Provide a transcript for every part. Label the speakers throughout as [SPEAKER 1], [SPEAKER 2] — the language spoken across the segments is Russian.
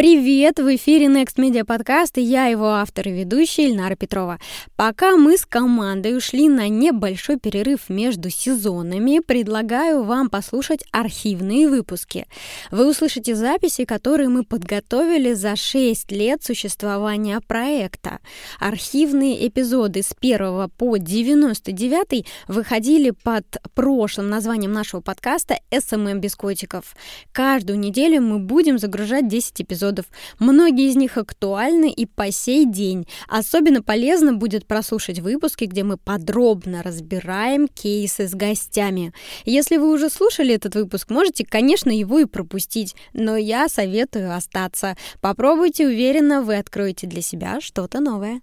[SPEAKER 1] Привет! В эфире Next Media Podcast и я его автор и ведущая Ильнара Петрова. Пока мы с командой ушли на небольшой перерыв между сезонами, предлагаю вам послушать архивные выпуски. Вы услышите записи, которые мы подготовили за 6 лет существования проекта. Архивные эпизоды с 1 по 99 выходили под прошлым названием нашего подкаста «SMM без котиков». Каждую неделю мы будем загружать 10 эпизодов эпизодов. Многие из них актуальны и по сей день. Особенно полезно будет прослушать выпуски, где мы подробно разбираем кейсы с гостями. Если вы уже слушали этот выпуск, можете, конечно, его и пропустить, но я советую остаться. Попробуйте, уверенно, вы откроете для себя что-то новое.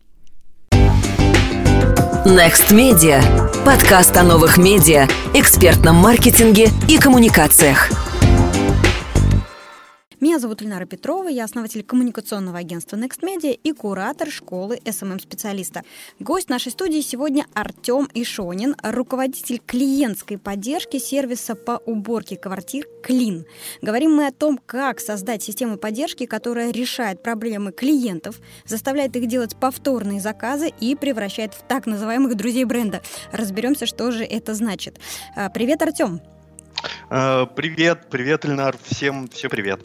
[SPEAKER 2] Next Media. Подкаст о новых медиа, экспертном маркетинге и коммуникациях.
[SPEAKER 1] Меня зовут Ильнара Петрова, я основатель коммуникационного агентства Next Media и куратор школы SMM-специалиста. Гость нашей студии сегодня Артем Ишонин, руководитель клиентской поддержки сервиса по уборке квартир Клин. Говорим мы о том, как создать систему поддержки, которая решает проблемы клиентов, заставляет их делать повторные заказы и превращает в так называемых друзей бренда. Разберемся, что же это значит. А, привет, Артем!
[SPEAKER 3] Э, привет, привет, Ильнар, всем все привет.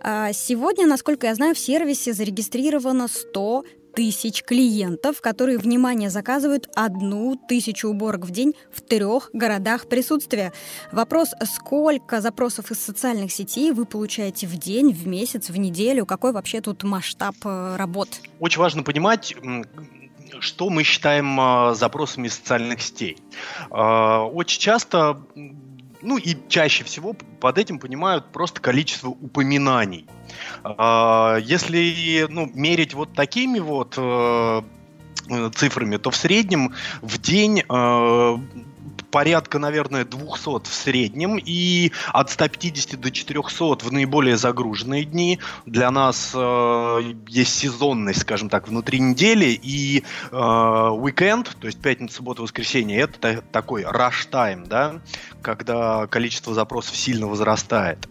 [SPEAKER 1] А, сегодня, насколько я знаю, в сервисе зарегистрировано 100 тысяч клиентов, которые, внимание, заказывают одну тысячу уборок в день в трех городах присутствия. Вопрос, сколько запросов из социальных сетей вы получаете в день, в месяц, в неделю? Какой вообще тут масштаб э, работ?
[SPEAKER 3] Очень важно понимать, что мы считаем э, запросами социальных сетей. Очень часто ну и чаще всего под этим понимают просто количество упоминаний. А, если ну, мерить вот такими вот э, цифрами, то в среднем в день э, порядка, наверное, 200 в среднем и от 150 до 400 в наиболее загруженные дни. Для нас э, есть сезонность, скажем так, внутри недели и э, уикенд, то есть пятница, суббота, воскресенье, это такой rush time, да, когда количество запросов сильно возрастает.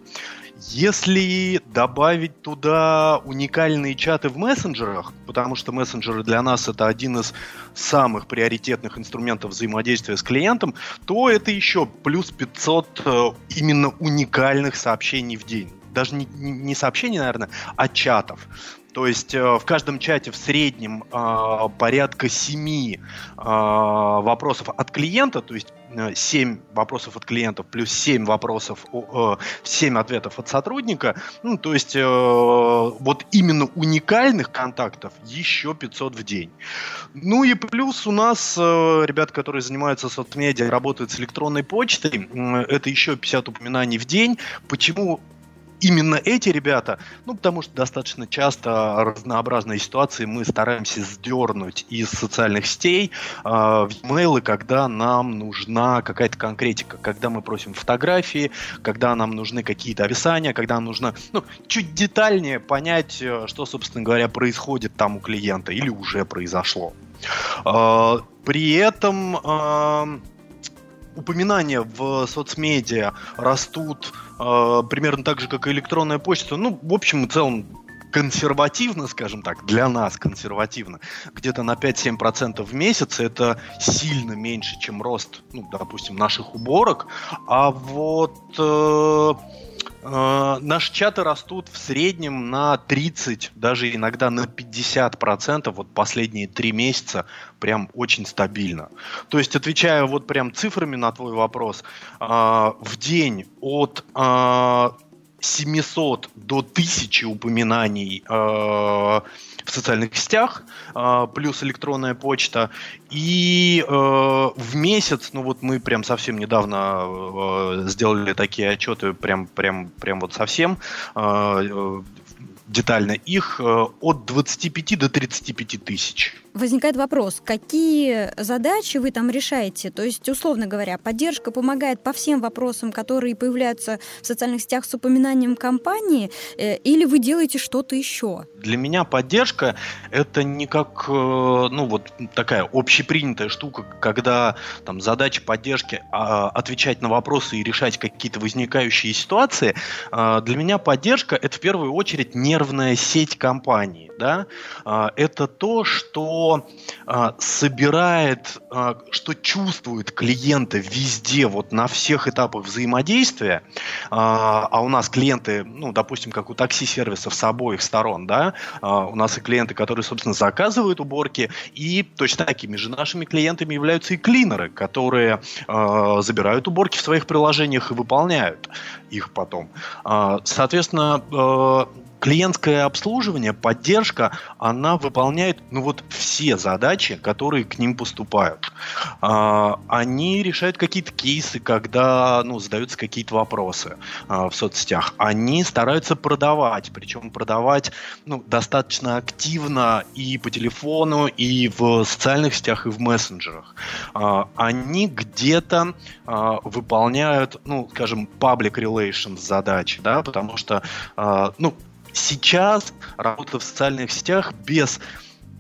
[SPEAKER 3] Если добавить туда уникальные чаты в мессенджерах, потому что мессенджеры для нас это один из самых приоритетных инструментов взаимодействия с клиентом, то это еще плюс 500 э, именно уникальных сообщений в день. Даже не, сообщений, наверное, а чатов. То есть э, в каждом чате в среднем э, порядка 7 э, вопросов от клиента, то есть 7 вопросов от клиентов плюс 7 вопросов, 7 ответов от сотрудника. Ну, то есть вот именно уникальных контактов еще 500 в день. Ну и плюс у нас ребята, которые занимаются соцмедиа, работают с электронной почтой, это еще 50 упоминаний в день. Почему именно эти ребята, ну, потому что достаточно часто разнообразные ситуации мы стараемся сдернуть из социальных сетей э, в e когда нам нужна какая-то конкретика, когда мы просим фотографии, когда нам нужны какие-то описания, когда нам нужно, ну, чуть детальнее понять, э, что, собственно говоря, происходит там у клиента или уже произошло. Э, при этом э, упоминания в соцмедиа растут э, примерно так же, как и электронная почта. Ну, в общем и целом, консервативно, скажем так, для нас консервативно, где-то на 5-7% в месяц, это сильно меньше, чем рост, ну, допустим, наших уборок. А вот э, наши чаты растут в среднем на 30, даже иногда на 50%, вот последние три месяца прям очень стабильно. То есть, отвечая вот прям цифрами на твой вопрос, э, в день от э, 700 до 1000 упоминаний э, в социальных сетях, э, плюс электронная почта. И э, в месяц, ну вот мы прям совсем недавно э, сделали такие отчеты, прям, прям, прям вот совсем, э, детально, их э, от 25 до 35 тысяч.
[SPEAKER 1] Возникает вопрос, какие задачи вы там решаете? То есть, условно говоря, поддержка помогает по всем вопросам, которые появляются в социальных сетях с упоминанием компании, э, или вы делаете что-то еще?
[SPEAKER 3] Для меня поддержка это не как, э, ну вот такая общепринятая штука, когда там задача поддержки а, отвечать на вопросы и решать какие-то возникающие ситуации. А, для меня поддержка это в первую очередь не нервная сеть компании. Да? А, это то, что а, собирает, а, что чувствуют клиенты везде, вот на всех этапах взаимодействия. А у нас клиенты, ну, допустим, как у такси-сервисов с обоих сторон, да, у нас и клиенты, которые, собственно, заказывают уборки, и точно такими же нашими клиентами являются и клинеры, которые забирают уборки в своих приложениях и выполняют их потом. Соответственно, клиентское обслуживание, поддержка, она выполняет ну вот все задачи, которые к ним поступают. А, они решают какие-то кейсы, когда ну, задаются какие-то вопросы а, в соцсетях. Они стараются продавать, причем продавать ну, достаточно активно и по телефону, и в социальных сетях, и в мессенджерах. А, они где-то а, выполняют, ну, скажем, public relations задачи, да, потому что, а, ну, сейчас работа в социальных сетях без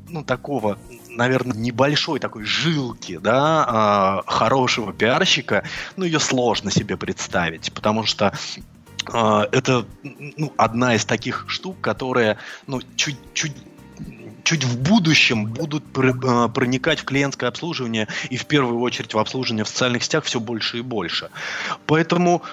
[SPEAKER 3] ну, такого, наверное, небольшой такой жилки, да, э, хорошего пиарщика, ну, ее сложно себе представить, потому что э, это ну, одна из таких штук, которые, ну, чуть-чуть чуть в будущем будут а, проникать в клиентское обслуживание и в первую очередь в обслуживание в социальных сетях все больше и больше. Поэтому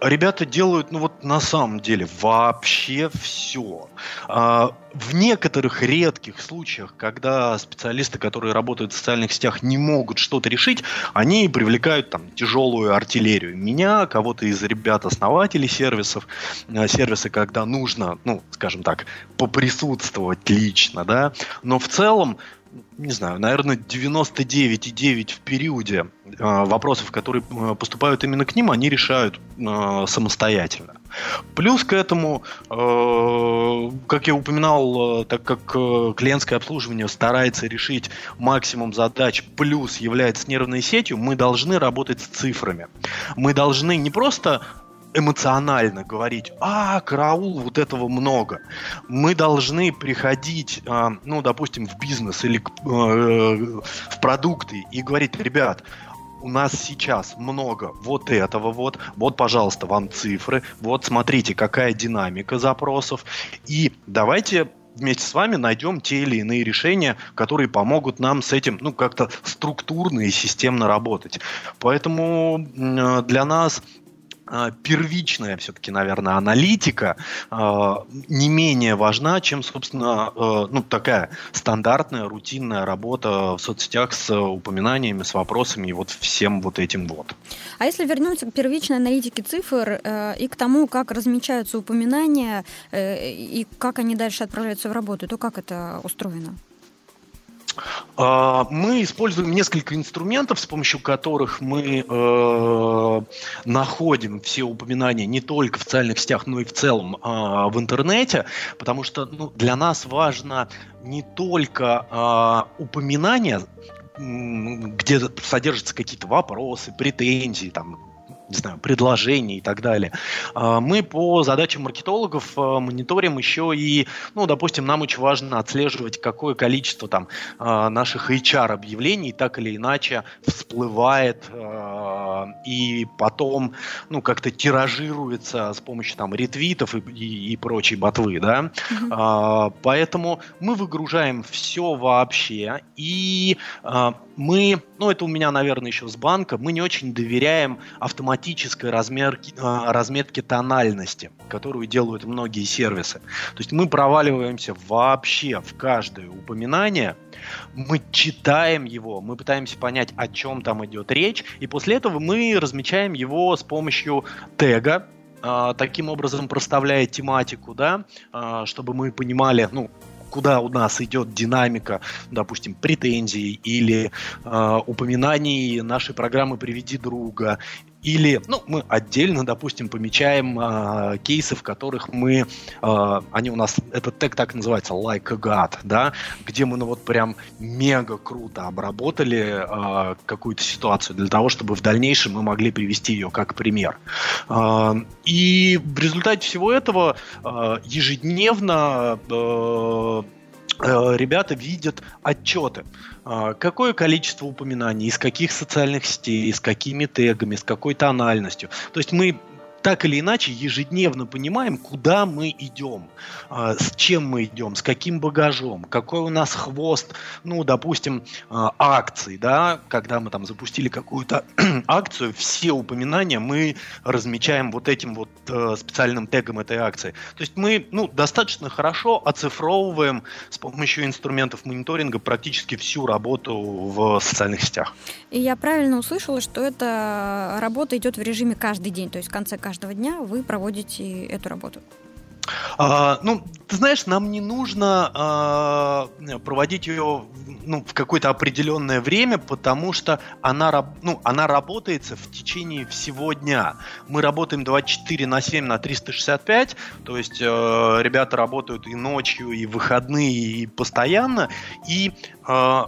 [SPEAKER 3] ребята делают, ну вот на самом деле, вообще все. А, в некоторых редких случаях, когда специалисты, которые работают в социальных сетях, не могут что-то решить, они привлекают там тяжелую артиллерию. Меня, кого-то из ребят-основателей сервисов, э, сервисы, когда нужно, ну, скажем так, поприсутствовать лично, да, но в целом не знаю, наверное, 99,9 в периоде э, вопросов, которые поступают именно к ним, они решают э, самостоятельно. Плюс к этому, э, как я упоминал, э, так как э, клиентское обслуживание старается решить максимум задач, плюс является нервной сетью, мы должны работать с цифрами. Мы должны не просто эмоционально говорить, а, караул, вот этого много. Мы должны приходить, э, ну, допустим, в бизнес или э, в продукты и говорить, ребят, у нас сейчас много вот этого вот, вот, пожалуйста, вам цифры, вот смотрите, какая динамика запросов, и давайте вместе с вами найдем те или иные решения, которые помогут нам с этим, ну, как-то структурно и системно работать. Поэтому для нас первичная все-таки, наверное, аналитика э, не менее важна, чем, собственно, э, ну, такая стандартная, рутинная работа в соцсетях с упоминаниями, с вопросами и вот всем вот этим вот.
[SPEAKER 1] А если вернуться к первичной аналитике цифр э, и к тому, как размечаются упоминания э, и как они дальше отправляются в работу, то как это устроено?
[SPEAKER 3] А, мы используем несколько инструментов, с помощью которых мы э, находим все упоминания не только в социальных сетях, но и в целом э, в интернете, потому что ну, для нас важно не только э, упоминания, где содержатся какие-то вопросы, претензии, там, не знаю, предложений и так далее. А, мы по задачам маркетологов а, мониторим еще и, ну, допустим, нам очень важно отслеживать, какое количество там а, наших HR-объявлений так или иначе всплывает и потом, ну, как-то тиражируется с помощью там ретвитов и, и, и прочей ботвы, да. Mm-hmm. Поэтому мы выгружаем все вообще и мы, ну, это у меня, наверное, еще с банка, мы не очень доверяем автоматической размерки, а, разметки тональности, которую делают многие сервисы. То есть мы проваливаемся вообще в каждое упоминание, мы читаем его, мы пытаемся понять, о чем там идет речь, и после этого мы размечаем его с помощью тега, а, таким образом проставляя тематику, да, а, чтобы мы понимали, ну, куда у нас идет динамика, допустим, претензий или э, упоминаний нашей программы «Приведи друга» Или, ну, мы отдельно, допустим, помечаем э, кейсы, в которых мы, э, они у нас, этот тег так называется, like a god, да, где мы, ну, вот прям мега круто обработали э, какую-то ситуацию для того, чтобы в дальнейшем мы могли привести ее как пример. Э, и в результате всего этого э, ежедневно э, ребята видят отчеты. А, какое количество упоминаний, из каких социальных сетей, с какими тегами, с какой тональностью. То есть мы так или иначе ежедневно понимаем, куда мы идем, э, с чем мы идем, с каким багажом, какой у нас хвост, ну, допустим, э, акций, да, когда мы там запустили какую-то акцию, все упоминания мы размечаем вот этим вот э, специальным тегом этой акции. То есть мы, ну, достаточно хорошо оцифровываем с помощью инструментов мониторинга практически всю работу в социальных сетях.
[SPEAKER 1] И я правильно услышала, что эта работа идет в режиме каждый день, то есть в конце каждого дня вы проводите эту работу.
[SPEAKER 3] А, ну, ты знаешь, нам не нужно а, проводить ее ну, в какое-то определенное время, потому что она, ну, она работает в течение всего дня. Мы работаем 24 на 7 на 365, то есть э, ребята работают и ночью, и выходные, и постоянно, и э,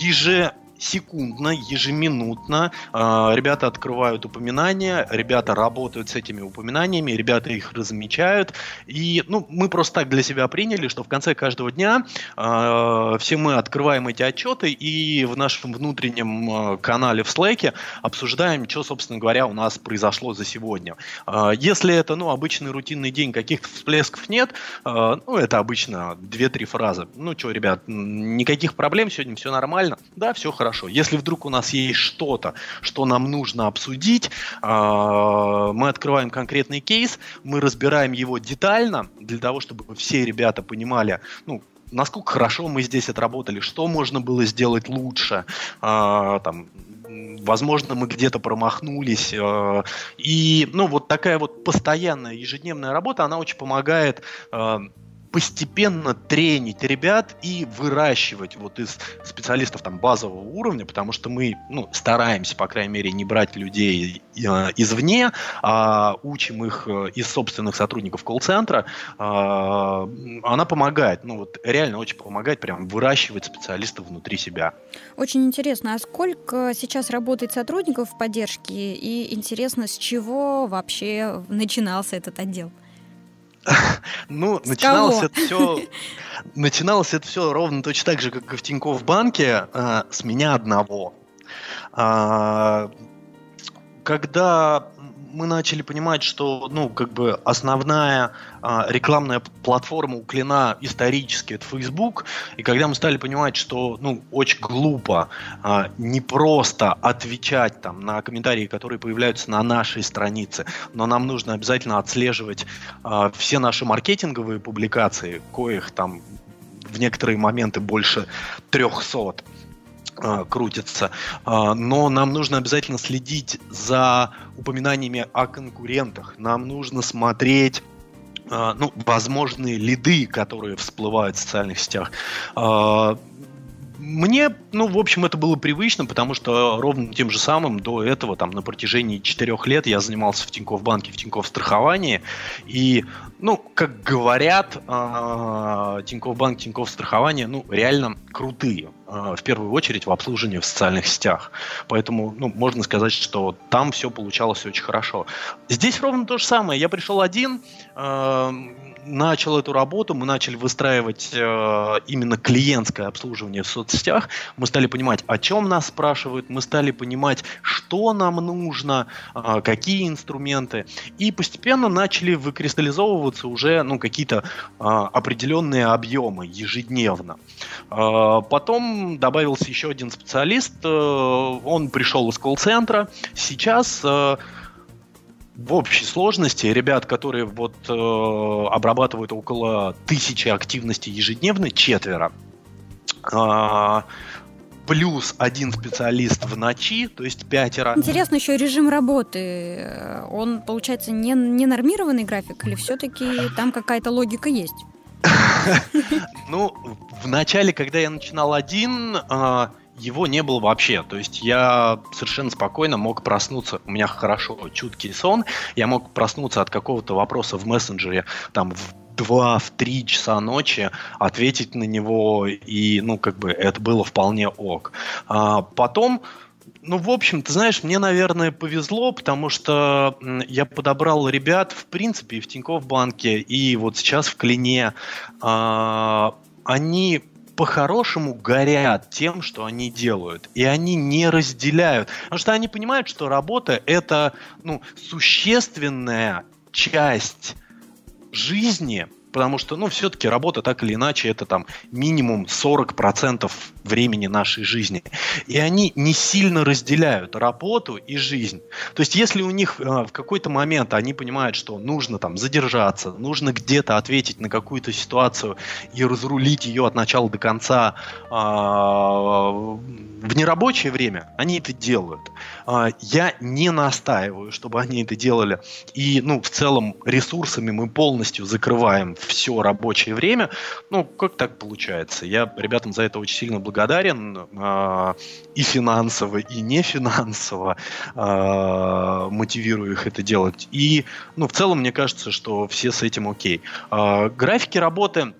[SPEAKER 3] еже секундно, ежеминутно. Э, ребята открывают упоминания, ребята работают с этими упоминаниями, ребята их размечают. И ну, мы просто так для себя приняли, что в конце каждого дня э, все мы открываем эти отчеты и в нашем внутреннем э, канале в Slack обсуждаем, что, собственно говоря, у нас произошло за сегодня. Э, если это ну, обычный рутинный день, каких-то всплесков нет, э, ну, это обычно 2-3 фразы. Ну что, ребят, никаких проблем сегодня, все нормально. Да, все хорошо хорошо. Если вдруг у нас есть что-то, что нам нужно обсудить, а, мы открываем конкретный кейс, мы разбираем его детально для того, чтобы все ребята понимали, ну, насколько хорошо мы здесь отработали, что можно было сделать лучше, а, там, возможно, мы где-то промахнулись. Э, и, ну, вот такая вот постоянная ежедневная работа, она очень помогает постепенно тренить ребят и выращивать вот из специалистов там базового уровня, потому что мы ну, стараемся, по крайней мере, не брать людей э, извне, а учим их э, из собственных сотрудников колл-центра. Э, она помогает, ну вот реально очень помогает прям выращивать специалистов внутри себя.
[SPEAKER 1] Очень интересно, а сколько сейчас работает сотрудников поддержки и интересно, с чего вообще начинался этот отдел?
[SPEAKER 3] Ну, начиналось это все. Начиналось это все ровно точно так же, как и в Тинькофф банке, а, с меня одного. А, когда мы начали понимать, что, ну, как бы основная а, рекламная платформа у Клина исторически это Facebook, и когда мы стали понимать, что, ну, очень глупо а, не просто отвечать там на комментарии, которые появляются на нашей странице, но нам нужно обязательно отслеживать а, все наши маркетинговые публикации, коих там в некоторые моменты больше 300 а, крутится. А, но нам нужно обязательно следить за упоминаниями о конкурентах. Нам нужно смотреть а, ну, возможные лиды, которые всплывают в социальных сетях. Мне, ну, в общем, это было привычно, потому что ровно тем же самым до этого, там, на протяжении четырех лет я занимался в Тинькофф банке, в Тинькофф страховании, и, ну, как говорят, Тинькофф банк, Тинькофф страхование, ну, реально крутые, в первую очередь в обслуживании в социальных сетях. Поэтому, ну, можно сказать, что там все получалось очень хорошо. Здесь ровно то же самое. Я пришел один, э, начал эту работу, мы начали выстраивать э, именно клиентское обслуживание в соцсетях, мы стали понимать, о чем нас спрашивают, мы стали понимать, что нам нужно, э, какие инструменты, и постепенно начали выкристаллизовываться уже ну, какие-то э, определенные объемы ежедневно. Э, потом добавился еще один специалист, э, он пришел из колл-центра, сейчас э, в общей сложности ребят, которые вот э, обрабатывают около тысячи активностей ежедневно, четверо. Э, плюс один специалист в ночи, то есть пятеро.
[SPEAKER 1] Интересно еще режим работы. Он, получается, не, не нормированный график или все-таки там какая-то логика есть?
[SPEAKER 3] Ну, в начале, когда я начинал один, э, его не было вообще. То есть я совершенно спокойно мог проснуться, у меня хорошо чуткий сон, я мог проснуться от какого-то вопроса в мессенджере там в 2 в 3 часа ночи ответить на него, и, ну, как бы, это было вполне ок. А потом, ну, в общем, ты знаешь, мне, наверное, повезло, потому что я подобрал ребят, в принципе, и в Тинькофф банке, и вот сейчас в Клине. А, они по-хорошему горят тем, что они делают. И они не разделяют. Потому что они понимают, что работа это ну, существенная часть жизни, потому что, ну, все-таки работа так или иначе это там минимум 40% времени нашей жизни. И они не сильно разделяют работу и жизнь. То есть, если у них э, в какой-то момент они понимают, что нужно там задержаться, нужно где-то ответить на какую-то ситуацию и разрулить ее от начала до конца э, в нерабочее время, они это делают. Э, я не настаиваю, чтобы они это делали. И, ну, в целом, ресурсами мы полностью закрываем все рабочее время. Ну, как так получается? Я ребятам за это очень сильно благодарен. Э, и финансово, и не финансово э, мотивирую их это делать. И, ну, в целом, мне кажется, что все с этим окей. Э, графики работы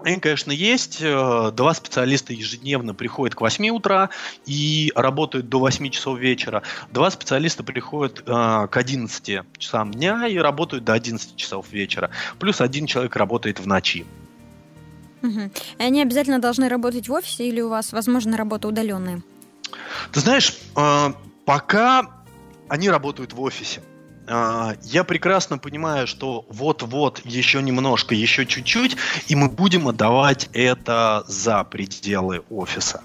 [SPEAKER 3] они, конечно, есть. Два специалиста ежедневно приходят к 8 утра и работают до 8 часов вечера. Два специалиста приходят э, к 11 часам дня и работают до 11 часов вечера. Плюс один человек работает в ночи.
[SPEAKER 1] Угу. И они обязательно должны работать в офисе или у вас, возможно, работа удаленная?
[SPEAKER 3] Ты знаешь, э, пока они работают в офисе. А, я прекрасно понимаю, что вот-вот еще немножко, еще чуть-чуть, и мы будем отдавать это за пределы офиса.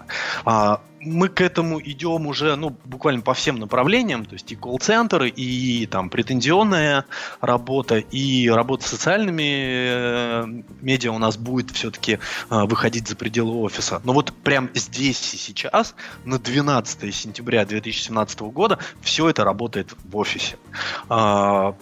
[SPEAKER 3] Мы к этому идем уже, ну, буквально по всем направлениям, то есть и колл-центры, и там претензионная работа, и работа с социальными э, медиа у нас будет все-таки э, выходить за пределы офиса. Но вот прям здесь и сейчас, на 12 сентября 2017 года, все это работает в офисе. Э,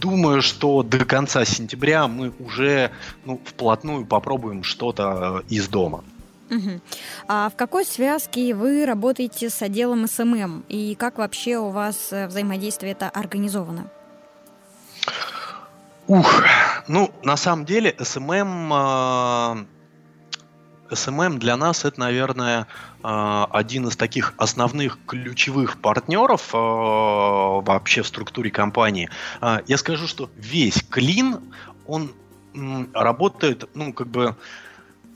[SPEAKER 3] думаю, что до конца сентября мы уже ну, вплотную попробуем что-то э, из дома.
[SPEAKER 1] Угу. А в какой связке вы работаете с отделом SMM и как вообще у вас э, взаимодействие это организовано?
[SPEAKER 3] Ух, ну на самом деле SMM SMM для нас это, наверное, а, один из таких основных ключевых партнеров а, вообще в структуре компании. А, я скажу, что весь клин, он работает, ну, как бы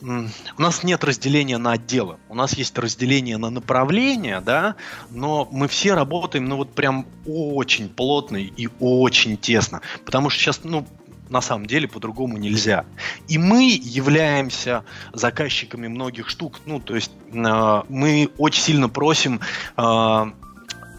[SPEAKER 3] у нас нет разделения на отделы, у нас есть разделение на направления, да, но мы все работаем, ну вот прям очень плотно и очень тесно, потому что сейчас, ну, на самом деле по-другому нельзя. И мы являемся заказчиками многих штук, ну, то есть э, мы очень сильно просим э,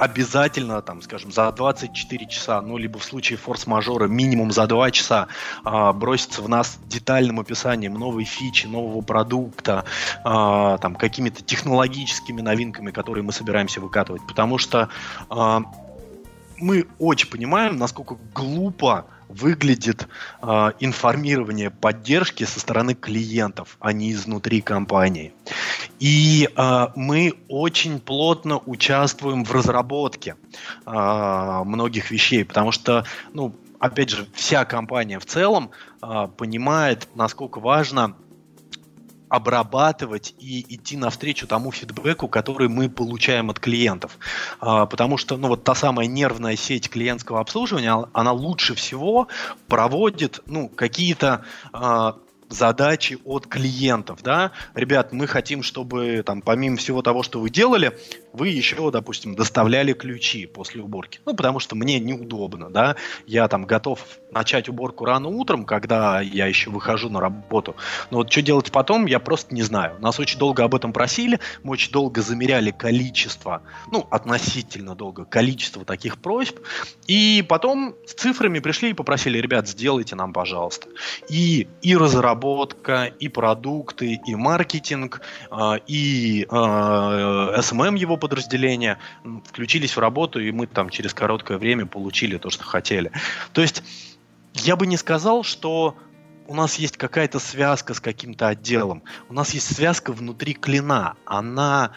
[SPEAKER 3] обязательно, там, скажем, за 24 часа, ну, либо в случае форс-мажора минимум за 2 часа э, броситься в нас детальным описанием новой фичи, нового продукта, э, там, какими-то технологическими новинками, которые мы собираемся выкатывать. Потому что э, мы очень понимаем, насколько глупо выглядит э, информирование поддержки со стороны клиентов, а не изнутри компании. И э, мы очень плотно участвуем в разработке э, многих вещей, потому что, ну, опять же, вся компания в целом э, понимает, насколько важно обрабатывать и идти навстречу тому фидбэку, который мы получаем от клиентов. А, потому что ну, вот та самая нервная сеть клиентского обслуживания, она лучше всего проводит ну, какие-то а, задачи от клиентов, да, ребят, мы хотим, чтобы там помимо всего того, что вы делали, вы еще, допустим, доставляли ключи после уборки, ну, потому что мне неудобно, да, я там готов начать уборку рано утром, когда я еще выхожу на работу, но вот что делать потом, я просто не знаю. Нас очень долго об этом просили, мы очень долго замеряли количество, ну, относительно долго, количество таких просьб, и потом с цифрами пришли и попросили, ребят, сделайте нам, пожалуйста. И, и разработка, и продукты, и маркетинг, а, и SMM его подразделения включились в работу, и мы там через короткое время получили то, что хотели. То есть я бы не сказал, что у нас есть какая-то связка с каким-то отделом. У нас есть связка внутри клина. Она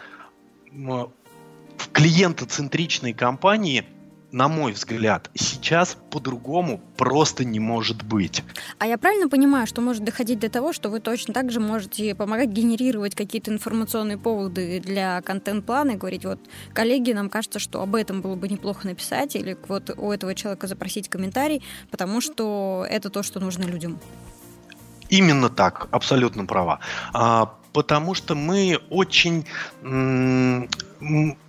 [SPEAKER 3] в клиентоцентричной компании на мой взгляд, сейчас по-другому просто не может быть.
[SPEAKER 1] А я правильно понимаю, что может доходить до того, что вы точно так же можете помогать генерировать какие-то информационные поводы для контент-плана и говорить, вот, коллеги, нам кажется, что об этом было бы неплохо написать, или вот у этого человека запросить комментарий, потому что это то, что нужно людям.
[SPEAKER 3] Именно так, абсолютно права. А, потому что мы очень,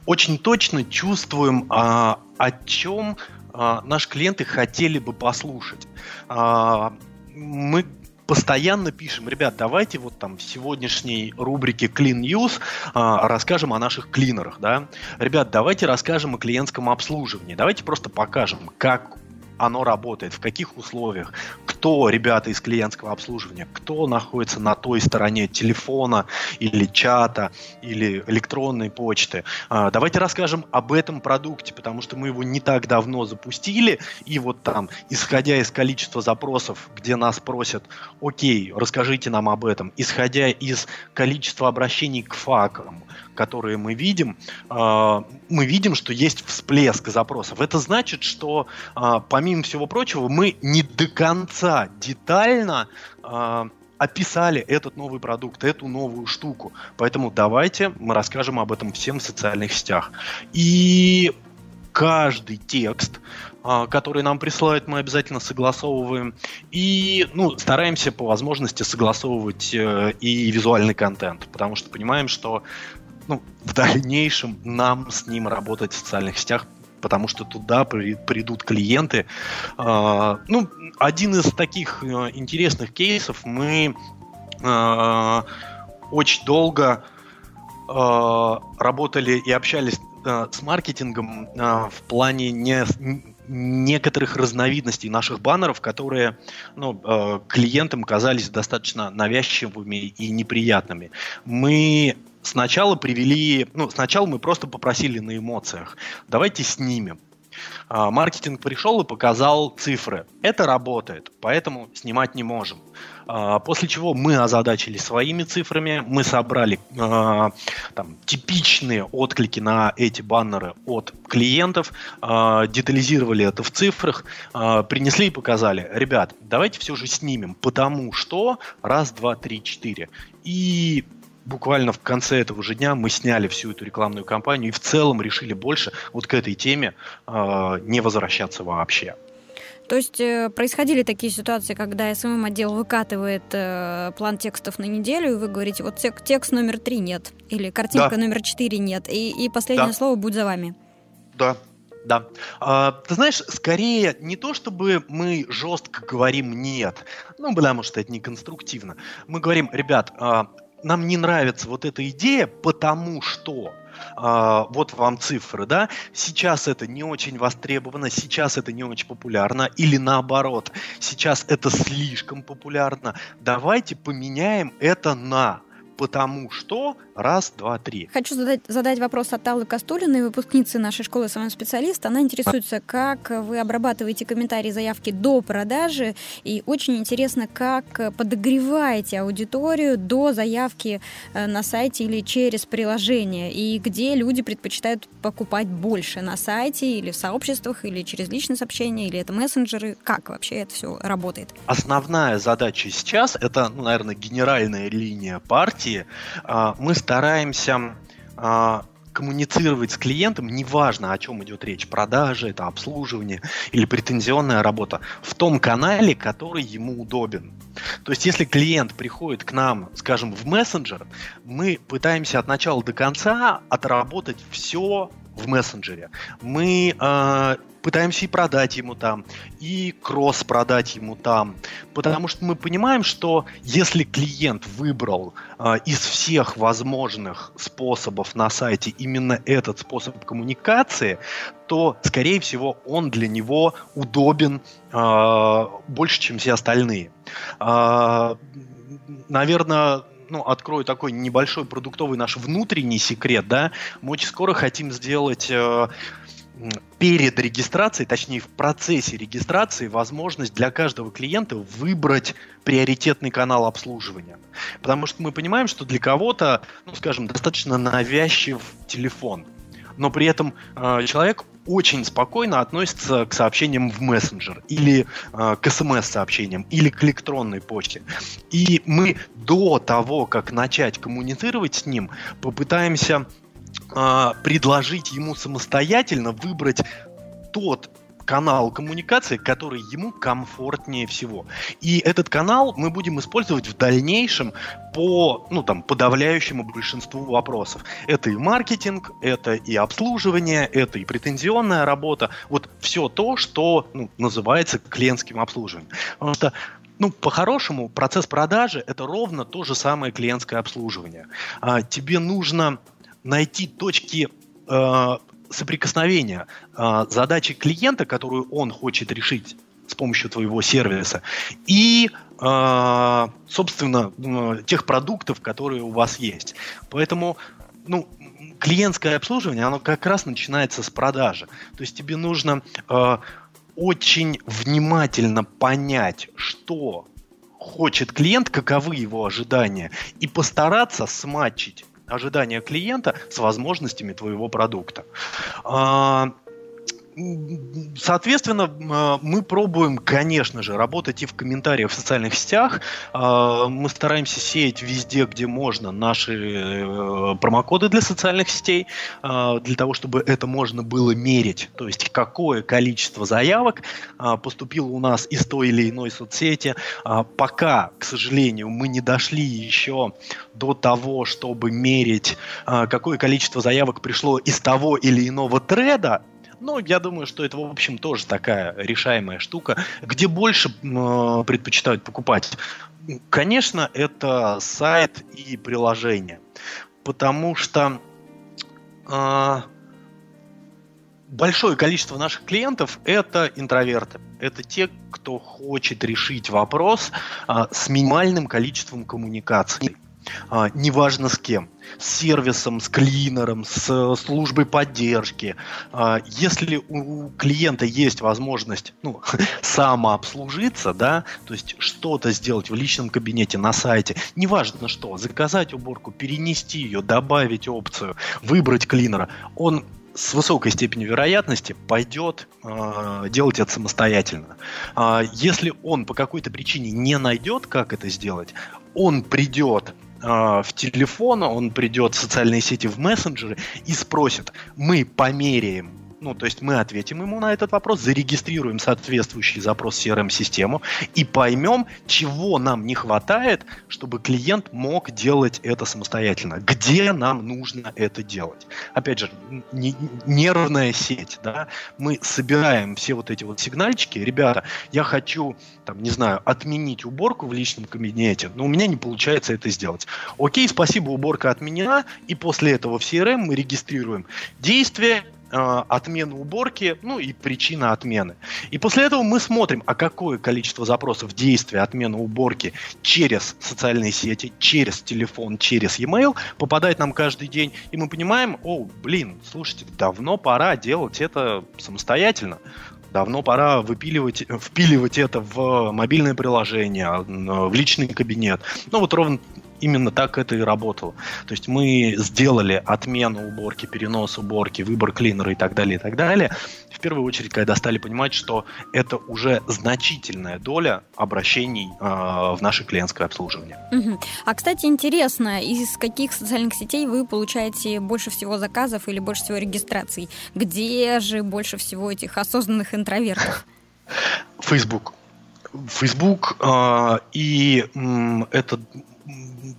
[SPEAKER 3] очень точно чувствуем, а, о чем а, наши клиенты хотели бы послушать. А, мы постоянно пишем, ребят, давайте вот там в сегодняшней рубрике Clean News а, расскажем о наших клинерах, да. Ребят, давайте расскажем о клиентском обслуживании, давайте просто покажем, как оно работает, в каких условиях, кто ребята из клиентского обслуживания, кто находится на той стороне телефона или чата или электронной почты. А, давайте расскажем об этом продукте, потому что мы его не так давно запустили, и вот там, исходя из количества запросов, где нас просят, окей, расскажите нам об этом, исходя из количества обращений к факам, которые мы видим, а, мы видим, что есть всплеск запросов. Это значит, что а, помимо всего прочего мы не до конца детально а, описали этот новый продукт, эту новую штуку. Поэтому давайте мы расскажем об этом всем в социальных сетях. И каждый текст, который нам присылают, мы обязательно согласовываем. И ну, стараемся по возможности согласовывать э, и визуальный контент, потому что понимаем, что ну, в дальнейшем нам с ним работать в социальных сетях, потому что туда придут клиенты. А, ну, один из таких э, интересных кейсов мы а, очень долго а, работали и общались с маркетингом в плане не некоторых разновидностей наших баннеров, которые ну, клиентам казались достаточно навязчивыми и неприятными. Мы сначала привели, ну, сначала мы просто попросили на эмоциях, давайте снимем. А, маркетинг пришел и показал цифры. Это работает, поэтому снимать не можем. А, после чего мы озадачили своими цифрами, мы собрали а, там, типичные отклики на эти баннеры от клиентов, детализировали это в цифрах, принесли и показали. Ребят, давайте все же снимем, потому что раз, два, три, четыре. И буквально в конце этого же дня мы сняли всю эту рекламную кампанию и в целом решили больше вот к этой теме э, не возвращаться вообще.
[SPEAKER 1] То есть э, происходили такие ситуации, когда СММ-отдел выкатывает э, план текстов на неделю, и вы говорите, вот тек- текст номер три нет, или картинка да. номер четыре нет, и, и последнее да. слово будет за вами.
[SPEAKER 3] Да, да. А, ты знаешь, скорее не то, чтобы мы жестко говорим нет, ну, потому что это не конструктивно. Мы говорим, ребят, а, нам не нравится вот эта идея, потому что Uh, вот вам цифры, да, сейчас это не очень востребовано, сейчас это не очень популярно, или наоборот, сейчас это слишком популярно, давайте поменяем это на потому что раз, два, три.
[SPEAKER 1] Хочу задать, задать вопрос от Аллы Кастулиной, выпускницы нашей школы SMM-специалист. Она интересуется, как вы обрабатываете комментарии заявки до продажи, и очень интересно, как подогреваете аудиторию до заявки э, на сайте или через приложение, и где люди предпочитают покупать больше, на сайте или в сообществах, или через личные сообщения, или это мессенджеры. Как вообще это все работает?
[SPEAKER 3] Основная задача сейчас, это, ну, наверное, генеральная линия партии, партии а, мы стараемся а, коммуницировать с клиентом, неважно, о чем идет речь, продажи, это обслуживание или претензионная работа, в том канале, который ему удобен. То есть, если клиент приходит к нам, скажем, в мессенджер, мы пытаемся от начала до конца отработать все в мессенджере. Мы э, пытаемся и продать ему там, и кросс продать ему там. Потому что мы понимаем, что если клиент выбрал э, из всех возможных способов на сайте именно этот способ коммуникации, то, скорее всего, он для него удобен э, больше, чем все остальные. Э, наверное, ну, открою такой небольшой продуктовый наш внутренний секрет, да, мы очень скоро хотим сделать перед регистрацией, точнее в процессе регистрации, возможность для каждого клиента выбрать приоритетный канал обслуживания. Потому что мы понимаем, что для кого-то, ну, скажем, достаточно навязчив телефон, но при этом э, человек очень спокойно относится к сообщениям в мессенджер или э, к смс-сообщениям или к электронной почте. И мы до того, как начать коммуницировать с ним, попытаемся э, предложить ему самостоятельно выбрать тот канал коммуникации, который ему комфортнее всего. И этот канал мы будем использовать в дальнейшем по, ну, там, подавляющему большинству вопросов. Это и маркетинг, это и обслуживание, это и претензионная работа. Вот все то, что ну, называется клиентским обслуживанием. Потому что ну, по-хорошему, процесс продажи – это ровно то же самое клиентское обслуживание. А, тебе нужно найти точки э, соприкосновения э, задачи клиента, которую он хочет решить с помощью твоего сервиса, и, э, собственно, э, тех продуктов, которые у вас есть. Поэтому, ну, клиентское обслуживание, оно как раз начинается с продажи. То есть тебе нужно э, очень внимательно понять, что хочет клиент, каковы его ожидания, и постараться смачить ожидания клиента с возможностями твоего продукта. А, Соответственно, а, мы пробуем, конечно же, работать и в комментариях в социальных сетях. А, мы стараемся сеять везде, где можно, наши э, промокоды для социальных сетей, а, для того, чтобы это можно было мерить. То есть, какое количество заявок поступило у нас из той или иной соцсети. Пока, к сожалению, мы не дошли еще до того, чтобы мерить, какое количество заявок пришло из того или иного треда, но я думаю, что это, в общем, тоже такая решаемая штука. Где больше э, предпочитают покупать? Конечно, это сайт и приложение. Потому что э, большое количество наших клиентов это интроверты. Это те, кто хочет решить вопрос э, с минимальным количеством коммуникаций а, неважно с кем, с сервисом, с клинером, с службой поддержки. А, если у клиента есть возможность ну, самообслужиться, да, то есть что-то сделать в личном кабинете, на сайте, неважно что, заказать уборку, перенести ее, добавить опцию, выбрать клинера, он с высокой степенью вероятности пойдет э, делать это самостоятельно. Э, если он по какой-то причине не найдет, как это сделать, он придет в телефон, он придет в социальные сети, в мессенджеры и спросит, мы померяем ну, то есть мы ответим ему на этот вопрос, зарегистрируем соответствующий запрос в CRM-систему и поймем, чего нам не хватает, чтобы клиент мог делать это самостоятельно. Где нам нужно это делать? Опять же, не, нервная сеть, да, мы собираем все вот эти вот сигнальчики. Ребята, я хочу, там, не знаю, отменить уборку в личном кабинете, но у меня не получается это сделать. Окей, спасибо, уборка отменена, и после этого в CRM мы регистрируем действие отмену уборки, ну и причина отмены. И после этого мы смотрим, а какое количество запросов действия отмены уборки через социальные сети, через телефон, через e-mail попадает нам каждый день, и мы понимаем, о, блин, слушайте, давно пора делать это самостоятельно. Давно пора выпиливать, впиливать это в мобильное приложение, в личный кабинет. Ну вот ровно именно так это и работало. То есть мы сделали отмену уборки, перенос уборки, выбор клинера и так далее, и так далее. В первую очередь, когда стали понимать, что это уже значительная доля обращений э, в наше клиентское обслуживание.
[SPEAKER 1] Угу. А, кстати, интересно, из каких социальных сетей вы получаете больше всего заказов или больше всего регистраций? Где же больше всего этих осознанных интровертов?
[SPEAKER 3] Facebook. Facebook э, и э, это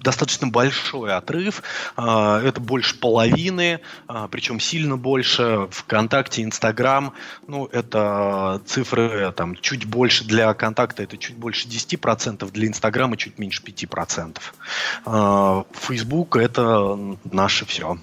[SPEAKER 3] достаточно большой отрыв. А, это больше половины, а, причем сильно больше. ВКонтакте, Инстаграм, ну, это цифры там чуть больше для контакта, это чуть больше 10%, для Инстаграма чуть меньше 5%. Фейсбук это наше все.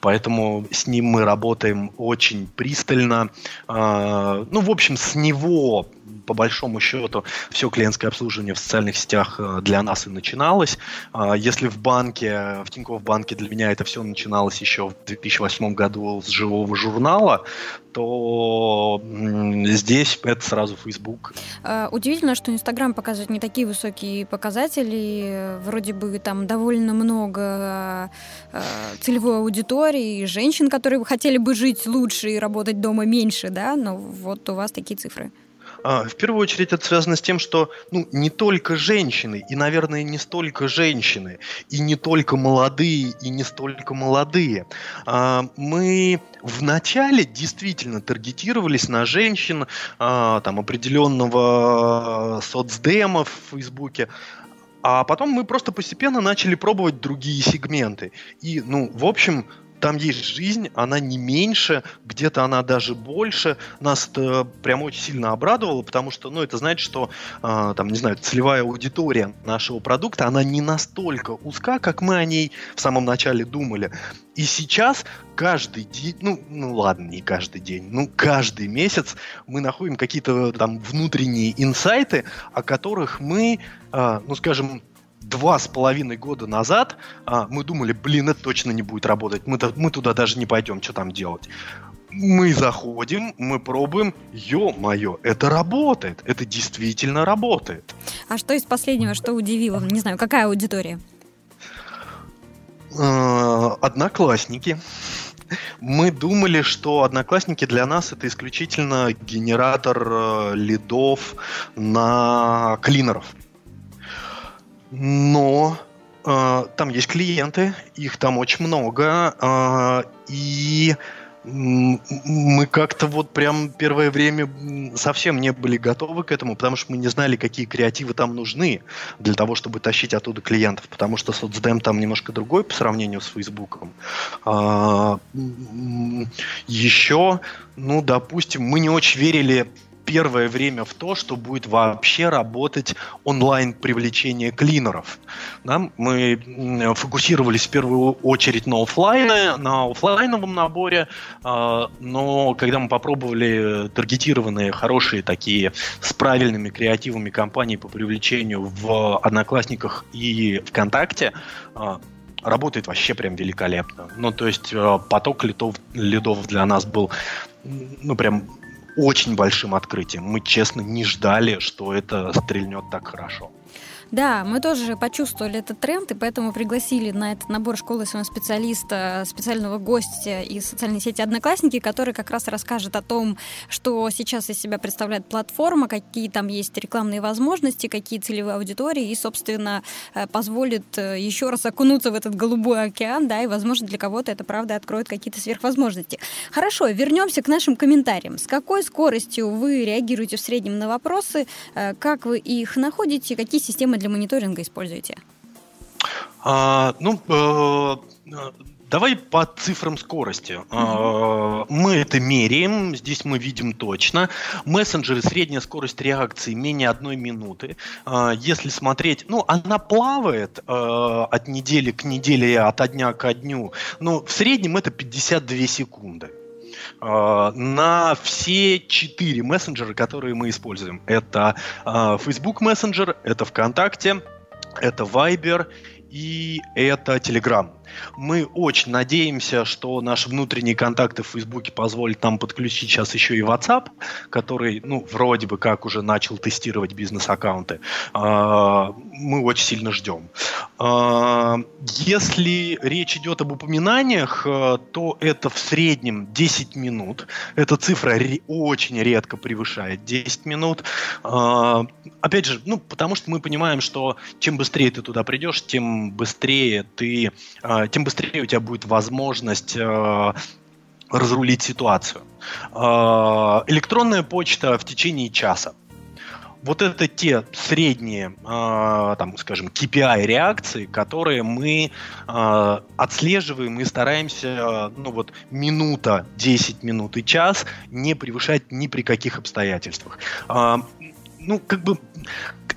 [SPEAKER 3] Поэтому с ним мы работаем очень пристально. А, ну, в общем, с него по большому счету все клиентское обслуживание в социальных сетях э, для нас и начиналось. А, если в банке, в Тинькофф банке для меня это все начиналось еще в 2008 году с живого журнала, то здесь это сразу Facebook.
[SPEAKER 1] А, удивительно, что Инстаграм показывает не такие высокие показатели. Вроде бы там довольно много а, целевой аудитории, женщин, которые хотели бы жить лучше и работать дома меньше, да, но вот у вас такие цифры.
[SPEAKER 3] А, в первую очередь это связано с тем, что ну, не только женщины, и, наверное, не столько женщины, и не только молодые, и не столько молодые. А, мы вначале действительно таргетировались на женщин а, там, определенного соцдема в Фейсбуке, А потом мы просто постепенно начали пробовать другие сегменты. И, ну, в общем, там есть жизнь, она не меньше, где-то она даже больше. Нас это прям очень сильно обрадовало, потому что, ну, это значит, что, э, там, не знаю, целевая аудитория нашего продукта, она не настолько узка, как мы о ней в самом начале думали. И сейчас каждый день, ну, ну ладно, не каждый день, ну каждый месяц мы находим какие-то там внутренние инсайты, о которых мы, э, ну скажем, два с половиной года назад а, мы думали, блин, это точно не будет работать, мы, мы туда даже не пойдем, что там делать. Мы заходим, мы пробуем, ё-моё, это работает, это действительно работает.
[SPEAKER 1] А что из последнего, что удивило? Не знаю, какая аудитория?
[SPEAKER 3] А, одноклассники. Мы думали, что одноклассники для нас это исключительно генератор э, лидов на клинеров. Но э, там есть клиенты, их там очень много, э, и мы как-то вот прям первое время совсем не были готовы к этому, потому что мы не знали, какие креативы там нужны для того, чтобы тащить оттуда клиентов, потому что соцдем там немножко другой по сравнению с Фейсбуком. А, еще, ну, допустим, мы не очень верили первое время в то, что будет вообще работать онлайн привлечение клинеров. Да? Мы фокусировались в первую очередь на офлайне, на офлайновом наборе, э, но когда мы попробовали таргетированные, хорошие такие, с правильными креативами компании по привлечению в Одноклассниках и ВКонтакте, э, работает вообще прям великолепно. Ну, то есть э, поток лидов, лидов для нас был ну, прям очень большим открытием. Мы, честно, не ждали, что это стрельнет так хорошо.
[SPEAKER 1] Да, мы тоже почувствовали этот тренд, и поэтому пригласили на этот набор школы своего специалиста, специального гостя из социальной сети «Одноклассники», который как раз расскажет о том, что сейчас из себя представляет платформа, какие там есть рекламные возможности, какие целевые аудитории, и, собственно, э, позволит э, еще раз окунуться в этот голубой океан, да, и, возможно, для кого-то это, правда, откроет какие-то сверхвозможности. Хорошо, вернемся к нашим комментариям. С какой скоростью вы реагируете в среднем на вопросы, э, как вы их находите, какие системы для мониторинга используете?
[SPEAKER 3] А, ну, э, Давай по цифрам скорости. Mm-hmm. Мы это меряем, здесь мы видим точно. Мессенджеры, средняя скорость реакции менее одной минуты. А, если смотреть, ну, она плавает э, от недели к неделе, от дня к дню, но в среднем это 52 секунды. А, на все четыре мессенджера, которые мы используем. Это а, Facebook Messenger, это ВКонтакте, это Viber и это Telegram. Мы очень надеемся, что наши внутренние контакты в Фейсбуке позволят нам подключить сейчас еще и WhatsApp, который, ну, вроде бы как уже начал тестировать бизнес-аккаунты. А, мы очень сильно ждем. А, если речь идет об упоминаниях, э, то это в среднем 10 минут. Эта цифра очень редко превышает 10 минут. А, опять же, ну, потому что мы понимаем, что чем быстрее ты туда придешь, тем быстрее ты тем быстрее у тебя будет возможность э, разрулить ситуацию. Э, электронная почта в течение часа. Вот это те средние, там, скажем, KPI реакции, которые мы отслеживаем и стараемся, ну вот, минута, 10 минут и час не превышать ни при каких обстоятельствах ну, как бы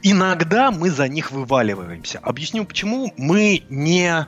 [SPEAKER 3] иногда мы за них вываливаемся. Объясню почему. Мы не а,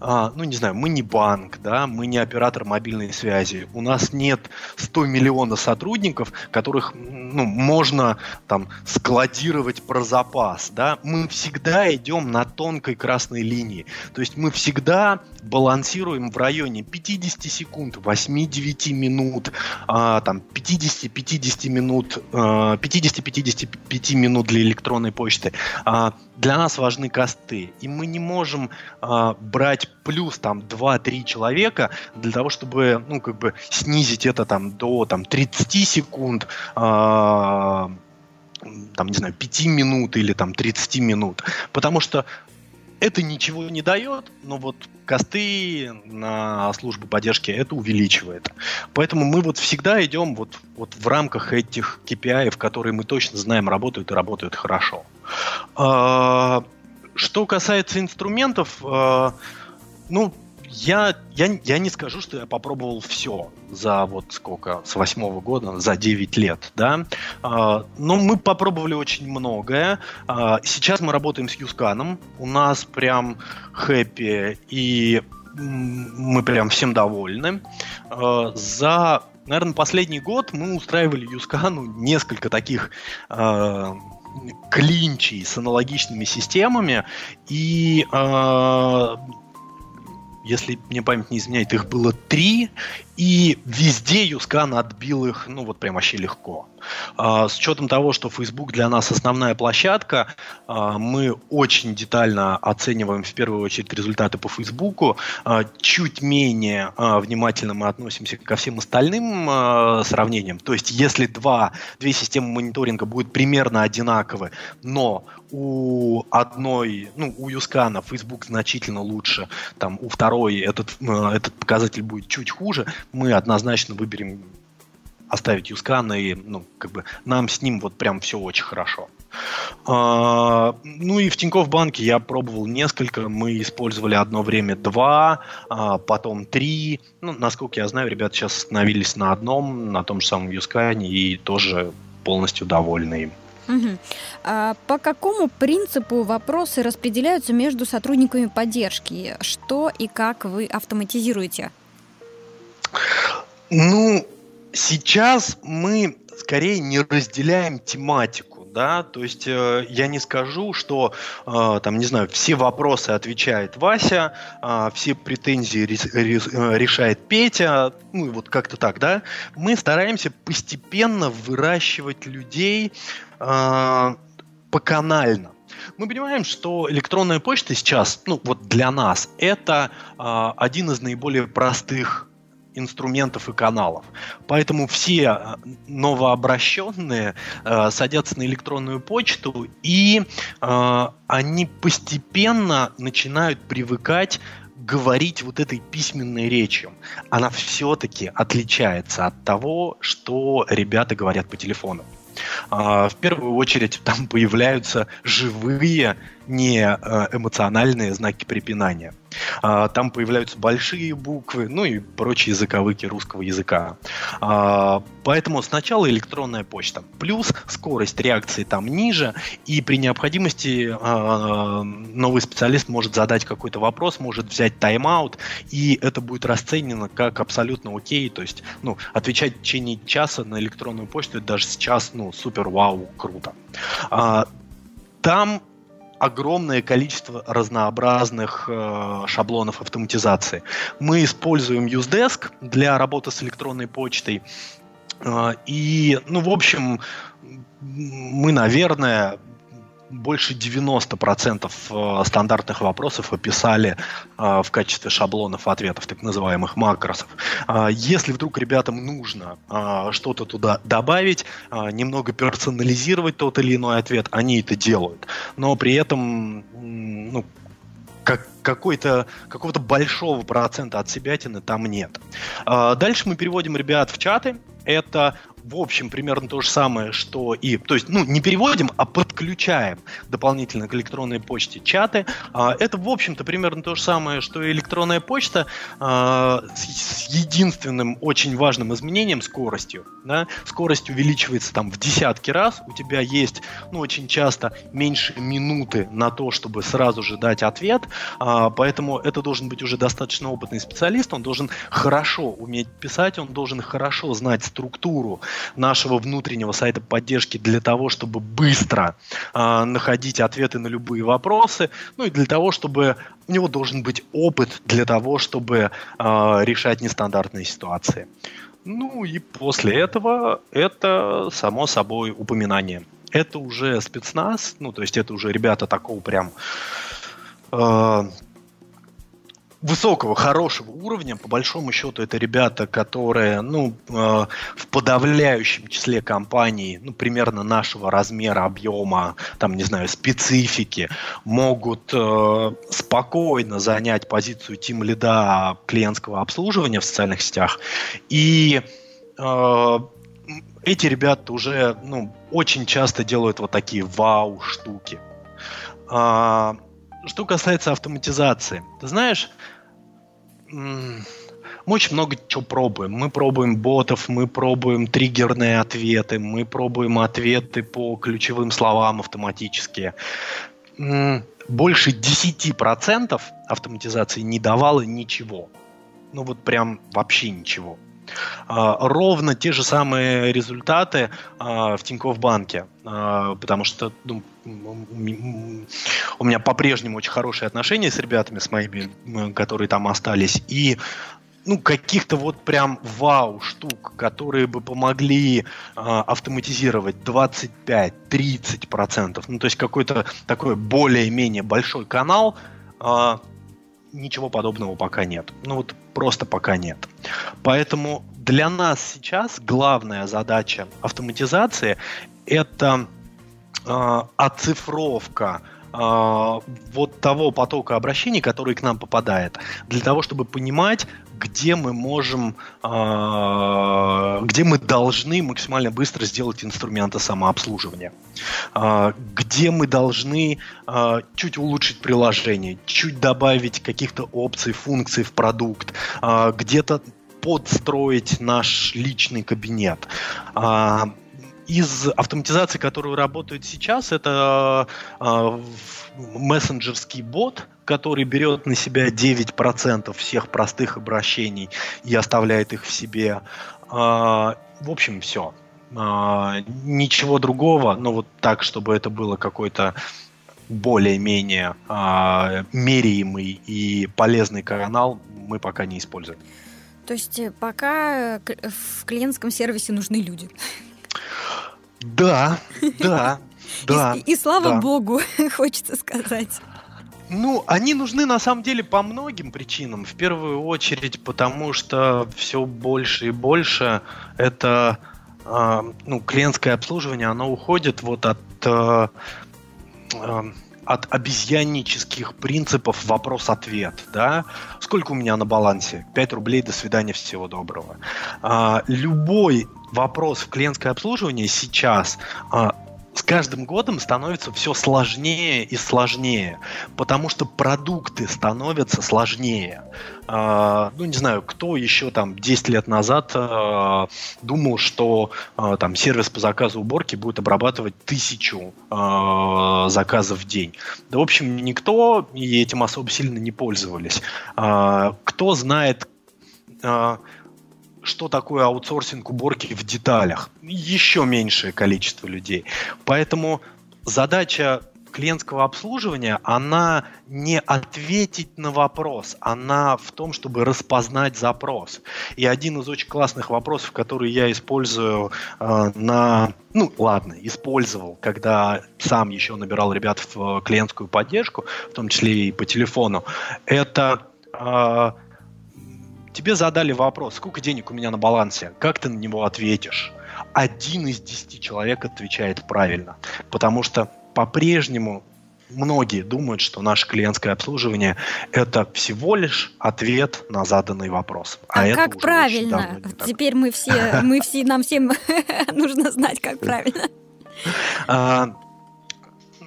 [SPEAKER 3] ну, не знаю, мы не банк, да, мы не оператор мобильной связи, у нас нет 100 миллионов сотрудников, которых, ну, можно там складировать про запас, да, мы всегда идем на тонкой красной линии, то есть мы всегда балансируем в районе 50 секунд, 8-9 минут, а, там, 50-50 минут, а, 50-55 минут для электронной почты, а, для нас важны косты, и мы не можем а, брать плюс там 2-3 человека для того, чтобы, ну, как бы снизить это там до там 30 секунд, а, там, не знаю, 5 минут или там 30 минут. Потому что это ничего не дает, но вот косты на службу поддержки это увеличивает. Поэтому мы вот всегда идем вот, вот в рамках этих KPI, которые мы точно знаем работают и работают хорошо. А, что касается инструментов, э, ну, я, я, я не скажу, что я попробовал все за вот сколько, с восьмого года, за 9 лет, да. А, но мы попробовали очень многое. А, сейчас мы работаем с Юсканом. У нас прям хэппи и мы прям всем довольны. А, за, наверное, последний год мы устраивали Юскану несколько таких клинчей с аналогичными системами, и если мне память не изменяет, их было три, и везде Юскан отбил их, ну вот прям вообще легко. А, с учетом того, что Facebook для нас основная площадка, а, мы очень детально оцениваем в первую очередь результаты по Facebook, а, чуть менее внимательно мы относимся ко всем остальным сравнениям. То есть если два, две системы мониторинга будут примерно одинаковы, но у одной, ну, у Юскана Facebook значительно лучше, там, у второй этот, этот показатель будет чуть хуже, мы однозначно выберем оставить Юскана, и ну, как бы нам с ним вот прям все очень хорошо. А, ну и в Тинькофф банке я пробовал несколько. Мы использовали одно время два, а, потом три. Ну, насколько я знаю, ребята сейчас остановились на одном, на том же самом Юскане, и тоже полностью довольны им.
[SPEAKER 1] Угу. А по какому принципу вопросы распределяются между сотрудниками поддержки? Что и как вы автоматизируете?
[SPEAKER 3] Ну, сейчас мы скорее не разделяем тематику, да, то есть э, я не скажу, что э, там, не знаю, все вопросы отвечает Вася, э, все претензии рес, рес, э, решает Петя, ну и вот как-то так, да. Мы стараемся постепенно выращивать людей э, поканально. Мы понимаем, что электронная почта сейчас, ну вот для нас, это э, один из наиболее простых инструментов и каналов. Поэтому все э, новообращенные э, садятся на электронную почту, и э, они постепенно начинают привыкать говорить вот этой письменной речью. Она все-таки отличается от того, что ребята говорят по телефону. А, в первую очередь там появляются живые, не э, эмоциональные знаки препинания. А, там появляются большие буквы, ну и прочие языковыки русского языка. А, поэтому сначала электронная почта. Плюс скорость реакции там ниже, и при необходимости а, новый специалист может задать какой-то вопрос, может взять тайм-аут, и это будет расценено как абсолютно окей. То есть, ну, отвечать в течение часа на электронную почту, это даже сейчас, ну, супер, вау, круто. Там огромное количество разнообразных э, шаблонов автоматизации. Мы используем UseDesk для работы с электронной почтой. Э, и, ну, в общем, мы, наверное, больше 90% э, стандартных вопросов описали э, в качестве шаблонов ответов, так называемых макросов. Э, если вдруг ребятам нужно что-то туда добавить, немного персонализировать тот или иной ответ, они это делают. Но при этом ну, как, какой-то, какого-то большого процента от себятины там нет. Дальше мы переводим ребят в чаты. Это в общем, примерно то же самое, что и... То есть, ну, не переводим, а подключаем дополнительно к электронной почте чаты. А, это, в общем-то, примерно то же самое, что и электронная почта а, с единственным очень важным изменением скоростью. Да? Скорость увеличивается там в десятки раз. У тебя есть, ну, очень часто меньше минуты на то, чтобы сразу же дать ответ. А, поэтому это должен быть уже достаточно опытный специалист. Он должен хорошо уметь писать, он должен хорошо знать структуру нашего внутреннего сайта поддержки для того, чтобы быстро э, находить ответы на любые вопросы, ну и для того, чтобы у него должен быть опыт для того, чтобы э, решать нестандартные ситуации. Ну и после этого это само собой упоминание. Это уже спецназ, ну то есть это уже ребята такого прям э, высокого, хорошего уровня. По большому счету, это ребята, которые, ну, э, в подавляющем числе компаний, ну, примерно нашего размера, объема, там, не знаю, специфики, могут э, спокойно занять позицию тим лида клиентского обслуживания в социальных сетях. И э, эти ребята уже, ну, очень часто делают вот такие вау-штуки. А, что касается автоматизации, ты знаешь, мы очень много чего пробуем. Мы пробуем ботов, мы пробуем триггерные ответы, мы пробуем ответы по ключевым словам автоматические. Больше 10% автоматизации не давало ничего. Ну вот прям вообще ничего. А, ровно те же самые результаты а, в Тинькофф банке, а, потому что ну, у меня по-прежнему очень хорошие отношения с ребятами, с моими, которые там остались, и ну, каких-то вот прям вау штук, которые бы помогли э, автоматизировать 25-30%, ну, то есть какой-то такой более-менее большой канал, э, ничего подобного пока нет. Ну, вот просто пока нет. Поэтому для нас сейчас главная задача автоматизации это э, оцифровка э, вот того потока обращений, который к нам попадает, для того, чтобы понимать, где мы можем, э, где мы должны максимально быстро сделать инструменты самообслуживания, э, где мы должны э, чуть улучшить приложение, чуть добавить каких-то опций, функций в продукт, э, где-то подстроить наш личный кабинет. Э, из автоматизации, которую работает сейчас, это э, мессенджерский бот, который берет на себя 9% всех простых обращений и оставляет их в себе. А, в общем, все. А, ничего другого, но вот так, чтобы это было какой-то более-менее а, меряемый и полезный канал, мы пока не используем.
[SPEAKER 1] То есть э, пока в клиентском сервисе нужны люди.
[SPEAKER 3] Да, да, да.
[SPEAKER 1] И, и слава да. богу, хочется сказать.
[SPEAKER 3] Ну, они нужны на самом деле по многим причинам. В первую очередь, потому что все больше и больше это э, ну, клиентское обслуживание, оно уходит вот от, э, э, от обезьяннических принципов вопрос-ответ. Да? Сколько у меня на балансе? 5 рублей, до свидания, всего доброго. Э, любой вопрос в клиентское обслуживание сейчас с каждым годом становится все сложнее и сложнее, потому что продукты становятся сложнее. Uh, ну, не знаю, кто еще там 10 лет назад uh, думал, что там сервис по заказу уборки будет обрабатывать тысячу заказов в день. Да, в общем, никто и этим особо сильно не пользовались. Кто знает что такое аутсорсинг уборки в деталях. Еще меньшее количество людей. Поэтому задача клиентского обслуживания, она не ответить на вопрос, она в том, чтобы распознать запрос. И один из очень классных вопросов, который я использую э, на... Ну, ладно, использовал, когда сам еще набирал ребят в клиентскую поддержку, в том числе и по телефону, это... Э, тебе задали вопрос, сколько денег у меня на балансе, как ты на него ответишь? Один из десяти человек отвечает правильно, потому что по-прежнему многие думают, что наше клиентское обслуживание это всего лишь ответ на заданный вопрос.
[SPEAKER 1] А, а как правильно? Теперь мы все, мы все, нам всем нужно знать, как правильно.
[SPEAKER 3] А,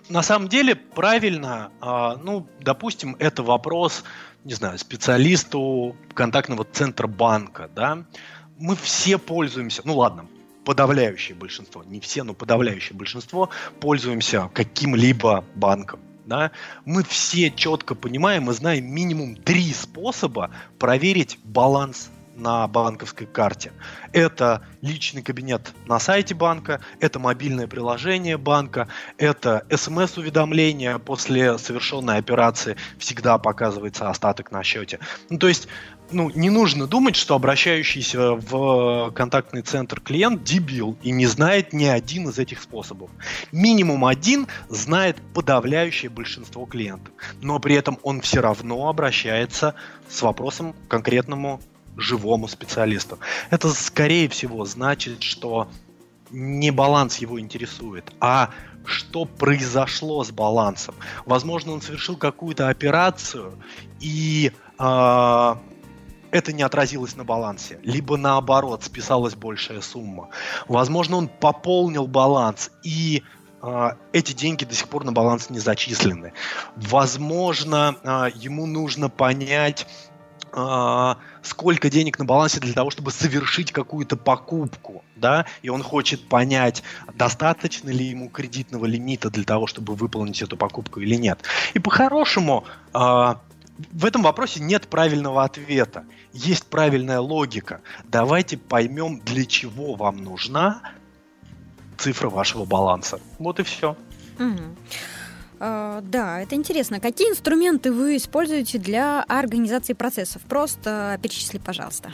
[SPEAKER 3] на самом деле правильно, а, ну, допустим, это вопрос не знаю, специалисту контактного центра банка, да, мы все пользуемся, ну ладно, подавляющее большинство, не все, но подавляющее большинство пользуемся каким-либо банком. Да? Мы все четко понимаем и знаем минимум три способа проверить баланс на банковской карте. Это личный кабинет на сайте банка, это мобильное приложение банка, это смс-уведомление после совершенной операции всегда показывается остаток на счете. Ну, то есть ну, не нужно думать, что обращающийся в контактный центр клиент дебил и не знает ни один из этих способов. Минимум один знает подавляющее большинство клиентов, но при этом он все равно обращается с вопросом к конкретному живому специалисту. Это, скорее всего, значит, что не баланс его интересует, а что произошло с балансом. Возможно, он совершил какую-то операцию, и э, это не отразилось на балансе. Либо наоборот, списалась большая сумма. Возможно, он пополнил баланс, и э, эти деньги до сих пор на баланс не зачислены. Возможно, э, ему нужно понять, сколько денег на балансе для того, чтобы совершить какую-то покупку, да, и он хочет понять, достаточно ли ему кредитного лимита для того, чтобы выполнить эту покупку или нет. И по-хорошему, э, в этом вопросе нет правильного ответа. Есть правильная логика. Давайте поймем, для чего вам нужна цифра вашего баланса. Вот и все.
[SPEAKER 1] Угу. Uh, да, это интересно. Какие инструменты вы используете для организации процессов? Просто перечисли, пожалуйста.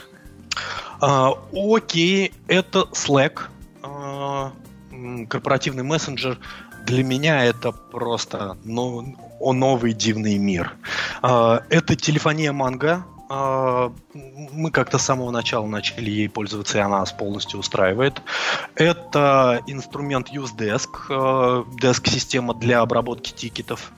[SPEAKER 3] Uh, окей, это Slack, uh, корпоративный мессенджер. Для меня это просто ну, о новый дивный мир. Это телефония Манго, а, мы как-то с самого начала начали ей пользоваться, и она нас полностью устраивает. Это инструмент UseDesk, э, деск-система для обработки тикетов.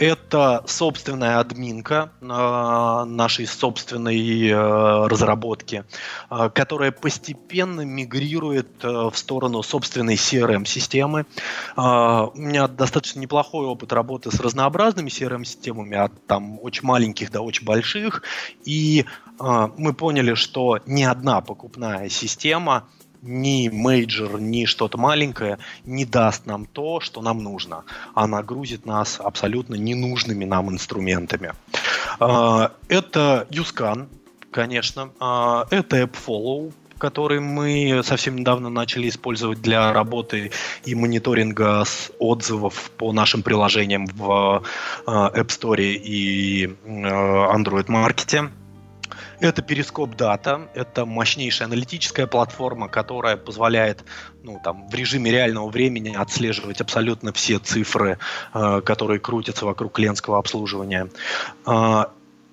[SPEAKER 3] Это собственная админка э, нашей собственной э, разработки, э, которая постепенно мигрирует э, в сторону собственной CRM-системы. Э, у меня достаточно неплохой опыт работы с разнообразными CRM-системами, от там очень маленьких до очень больших. И э, мы поняли, что ни одна покупная система – ни major, ни что-то маленькое не даст нам то, что нам нужно, а нагрузит нас абсолютно ненужными нам инструментами. А, это YouScan, конечно, а, это AppFollow, который мы совсем недавно начали использовать для работы и мониторинга отзывов по нашим приложениям в а, App Store и Android Market. Это Periscope Data, это мощнейшая аналитическая платформа, которая позволяет ну, там, в режиме реального времени отслеживать абсолютно все цифры, э, которые крутятся вокруг клиентского обслуживания. Э,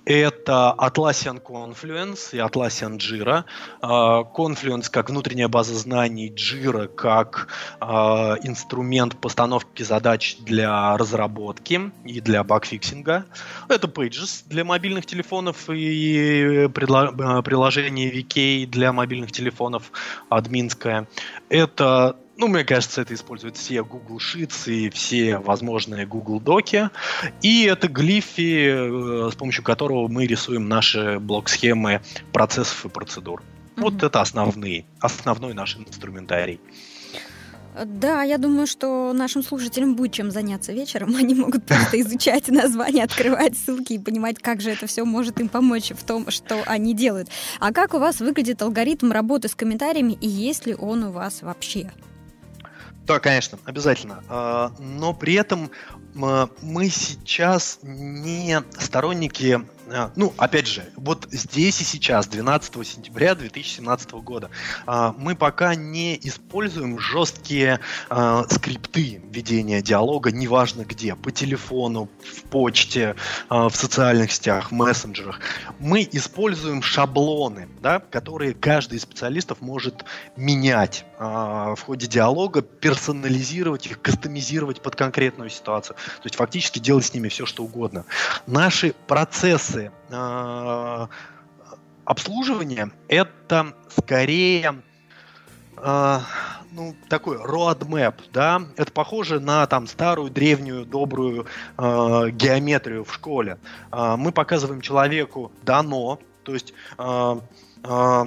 [SPEAKER 3] это Atlassian Confluence и Atlassian Jira. А, Confluence как внутренняя база знаний, Jira как а, инструмент постановки задач для разработки и для багфиксинга. Это Pages для мобильных телефонов и приложение VK для мобильных телефонов, админское. Это ну, мне кажется, это используют все Google Sheets и все возможные Google Доки. И это глифи, э, с помощью которого мы рисуем наши блок-схемы процессов и процедур. Mm-hmm. Вот это основные, основной наш инструментарий.
[SPEAKER 1] Да, я думаю, что нашим слушателям будет чем заняться вечером. Они могут просто изучать названия, открывать ссылки и понимать, как же это все может им помочь в том, что они делают. А как у вас выглядит алгоритм работы с комментариями и есть ли он у вас вообще?
[SPEAKER 3] Да, конечно, обязательно. А, но при этом мы сейчас не сторонники ну, опять же, вот здесь и сейчас, 12 сентября 2017 года, а, мы пока не используем жесткие а, скрипты ведения диалога, неважно где, по телефону, в почте, в социальных сетях, в мессенджерах. Мы используем шаблоны, да, которые каждый из специалистов может менять в ходе диалога, персонализировать их, кастомизировать под конкретную ситуацию. То есть фактически делать с ними все, что угодно. Наши процессы процессы э, обслуживания это скорее э, ну, такой roadmap, да, это похоже на там старую, древнюю, добрую э, геометрию в школе. Э, мы показываем человеку дано, то есть э, э,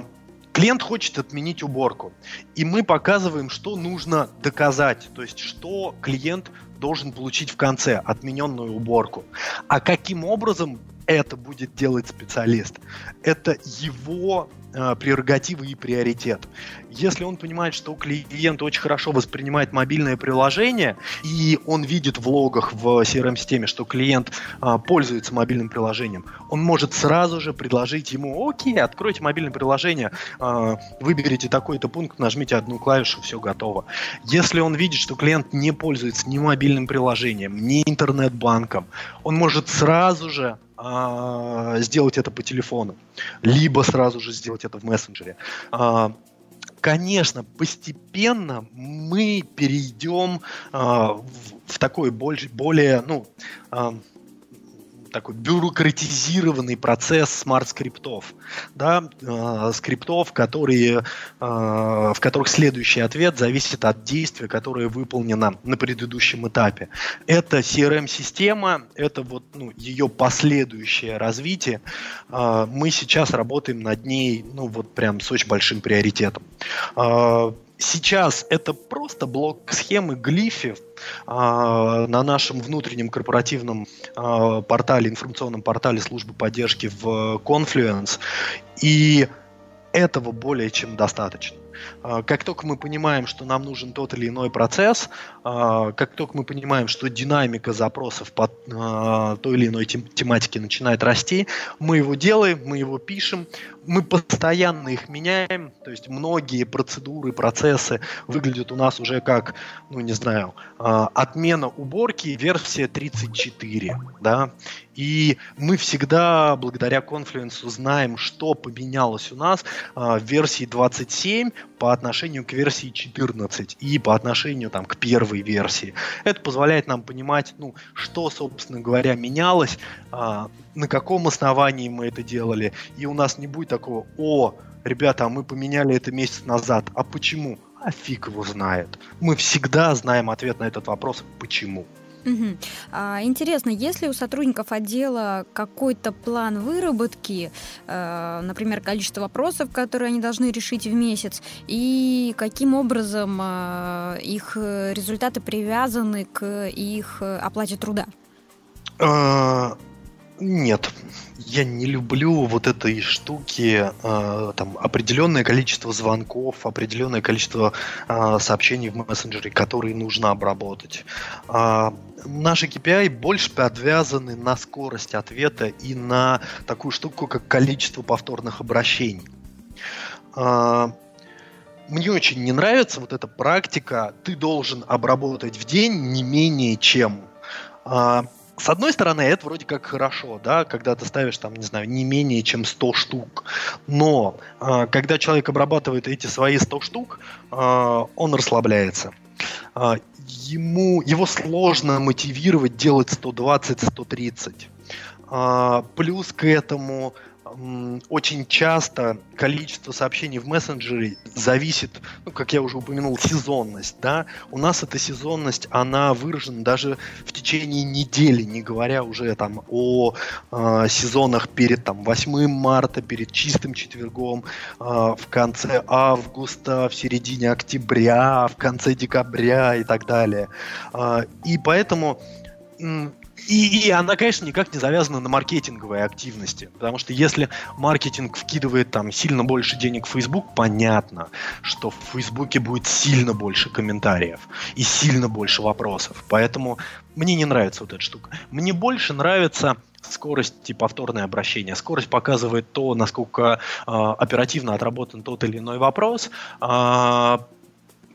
[SPEAKER 3] клиент хочет отменить уборку, и мы показываем, что нужно доказать, то есть что клиент должен получить в конце отмененную уборку. А каким образом это будет делать специалист. Это его э, прерогатива и приоритет. Если он понимает, что клиент очень хорошо воспринимает мобильное приложение, и он видит в логах в CRM-системе, что клиент э, пользуется мобильным приложением, он может сразу же предложить ему, окей, откройте мобильное приложение, э, выберите такой-то пункт, нажмите одну клавишу, все готово. Если он видит, что клиент не пользуется ни мобильным приложением, ни интернет-банком, он может сразу же а, сделать это по телефону, либо сразу же сделать это в мессенджере. А, конечно, постепенно мы перейдем а, в, в такой более, более ну, а, такой бюрократизированный процесс smart -скриптов, да, э, скриптов, которые, э, в которых следующий ответ зависит от действия, которое выполнено на предыдущем этапе. Это CRM-система, это вот ну, ее последующее развитие. Э, мы сейчас работаем над ней, ну вот прям с очень большим приоритетом. Э, сейчас это просто блок схемы глифи а, на нашем внутреннем корпоративном а, портале, информационном портале службы поддержки в Confluence. И этого более чем достаточно. А, как только мы понимаем, что нам нужен тот или иной процесс, а, как только мы понимаем, что динамика запросов по а, той или иной тематике начинает расти, мы его делаем, мы его пишем, мы постоянно их меняем, то есть многие процедуры, процессы выглядят у нас уже как, ну не знаю, отмена уборки версия 34, да, и мы всегда благодаря Confluence знаем, что поменялось у нас в версии 27 по отношению к версии 14 и по отношению там, к первой версии. Это позволяет нам понимать, ну, что, собственно говоря, менялось, а, на каком основании мы это делали, и у нас не будет такого, о, ребята, а мы поменяли это месяц назад, а почему? А фиг его знает. Мы всегда знаем ответ на этот вопрос, почему.
[SPEAKER 1] Угу. А, интересно, есть ли у сотрудников отдела какой-то план выработки, э, например, количество вопросов, которые они должны решить в месяц, и каким образом э, их результаты привязаны к их оплате труда?
[SPEAKER 3] Нет, я не люблю вот этой штуки, э, там определенное количество звонков, определенное количество э, сообщений в мессенджере, которые нужно обработать. Э, наши KPI больше подвязаны на скорость ответа и на такую штуку, как количество повторных обращений. Э, мне очень не нравится вот эта практика. Ты должен обработать в день не менее чем с одной стороны, это вроде как хорошо, да, когда ты ставишь там, не знаю, не менее чем 100 штук. Но э, когда человек обрабатывает эти свои 100 штук, э, он расслабляется. Э, ему, его сложно мотивировать делать 120-130. Э, плюс к этому очень часто количество сообщений в мессенджере зависит, ну, как я уже упомянул, сезонность, да, у нас эта сезонность, она выражена даже в течение недели, не говоря уже там о э, сезонах перед там 8 марта, перед чистым четвергом, э, в конце августа, в середине октября, в конце декабря и так далее. Э, и поэтому и, и она, конечно, никак не завязана на маркетинговые активности. Потому что если маркетинг вкидывает там сильно больше денег в Facebook, понятно, что в Фейсбуке будет сильно больше комментариев и сильно больше вопросов. Поэтому мне не нравится вот эта штука. Мне больше нравится скорость и повторное обращение. Скорость показывает то, насколько э, оперативно отработан тот или иной вопрос. Э,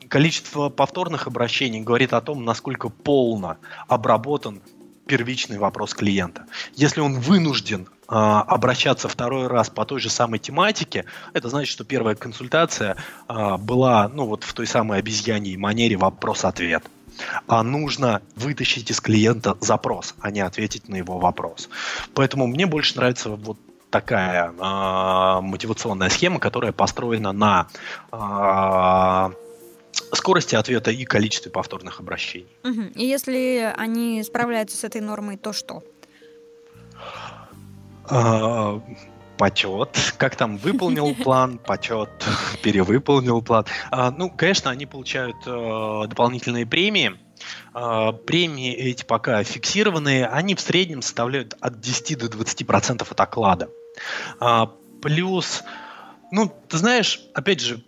[SPEAKER 3] количество повторных обращений говорит о том, насколько полно обработан первичный вопрос клиента. Если он вынужден э, обращаться второй раз по той же самой тематике, это значит, что первая консультация э, была ну, вот в той самой обезьяньей манере вопрос-ответ. А нужно вытащить из клиента запрос, а не ответить на его вопрос. Поэтому мне больше нравится вот такая э, мотивационная схема, которая построена на э, скорости ответа и количестве повторных обращений.
[SPEAKER 1] Угу. И если они справляются с этой нормой, то что?
[SPEAKER 3] А, почет, как там выполнил план, почет, перевыполнил план. А, ну, конечно, они получают а, дополнительные премии. А, премии эти пока фиксированные, они в среднем составляют от 10 до 20 процентов от оклада. А, плюс, ну, ты знаешь, опять же,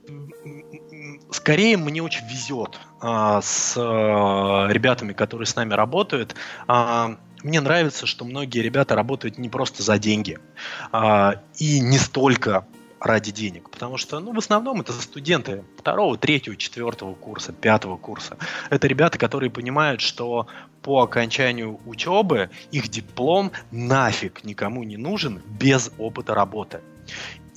[SPEAKER 3] скорее мне очень везет а, с а, ребятами, которые с нами работают. А, мне нравится, что многие ребята работают не просто за деньги а, и не столько ради денег, потому что, ну, в основном это студенты второго, третьего, четвертого курса, пятого курса. Это ребята, которые понимают, что по окончанию учебы их диплом нафиг никому не нужен без опыта работы.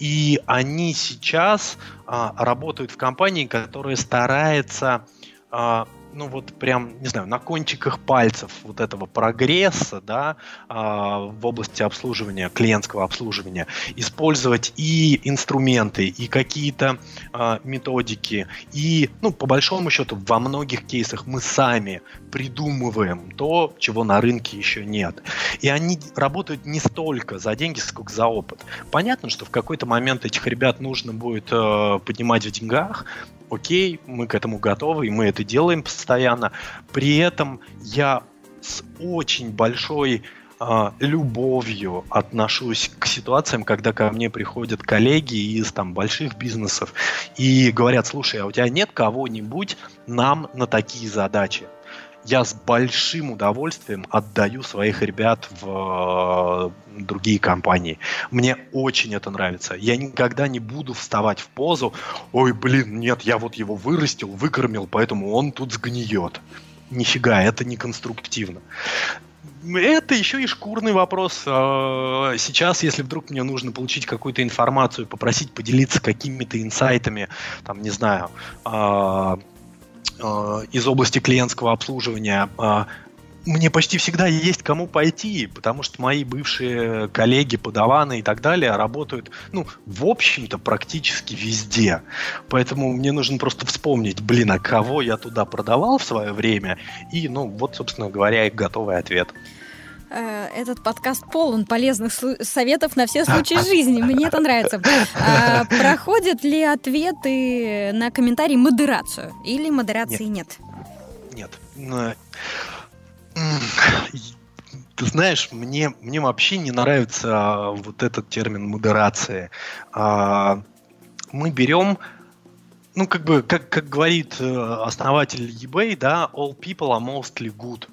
[SPEAKER 3] И они сейчас а, работают в компании, которая старается а, ну вот прям, не знаю, на кончиках пальцев вот этого прогресса, да, а, в области обслуживания, клиентского обслуживания, использовать и инструменты, и какие-то а, методики, и, ну, по большому счету, во многих кейсах мы сами придумываем то, чего на рынке еще нет. И они работают не столько за деньги, сколько за опыт. Понятно, что в какой-то момент этих ребят нужно будет э, поднимать в деньгах, окей, мы к этому готовы, и мы это делаем постоянно. При этом я с очень большой а, любовью отношусь к ситуациям, когда ко мне приходят коллеги из там больших бизнесов и говорят, слушай, а у тебя нет кого-нибудь нам на такие задачи? Я с большим удовольствием отдаю своих ребят в э, другие компании. Мне очень это нравится. Я никогда не буду вставать в позу, ой, блин, нет, я вот его вырастил, выкормил, поэтому он тут сгниет. Нифига, это не конструктивно. Это еще и шкурный вопрос. Э, сейчас, если вдруг мне нужно получить какую-то информацию, попросить поделиться какими-то инсайтами, там, не знаю, Э, из области клиентского обслуживания, э, мне почти всегда есть кому пойти, потому что мои бывшие коллеги, подаваны и так далее работают, ну, в общем-то, практически везде. Поэтому мне нужно просто вспомнить, блин, а кого я туда продавал в свое время, и, ну, вот, собственно говоря, готовый ответ.
[SPEAKER 1] Э, этот подкаст полон полезных советов на все случаи жизни. Мне это нравится. А, проходят ли ответы на комментарии модерацию? Или модерации нет?
[SPEAKER 3] Нет. нет. Ты знаешь, мне, мне вообще не нравится а, вот этот термин модерация. А, мы берем ну, как бы, как, как говорит э, основатель eBay, да, all people are mostly good.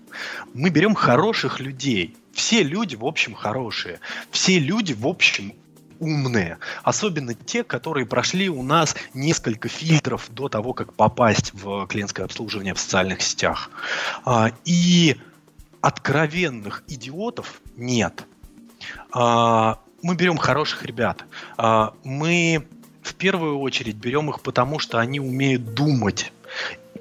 [SPEAKER 3] Мы берем хороших людей. Все люди, в общем, хорошие. Все люди, в общем, умные. Особенно те, которые прошли у нас несколько фильтров до того, как попасть в клиентское обслуживание в социальных сетях. А, и откровенных идиотов нет. А, мы берем хороших ребят. А, мы в первую очередь берем их потому, что они умеют думать,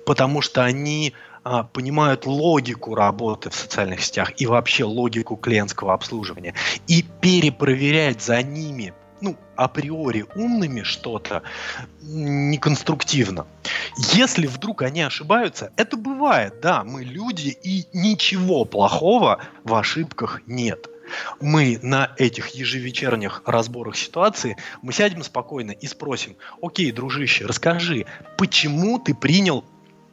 [SPEAKER 3] потому что они а, понимают логику работы в социальных сетях и вообще логику клиентского обслуживания. И перепроверять за ними ну, априори умными что-то неконструктивно. Если вдруг они ошибаются, это бывает, да, мы люди, и ничего плохого в ошибках нет мы на этих ежевечерних разборах ситуации, мы сядем спокойно и спросим, окей, дружище, расскажи, почему ты принял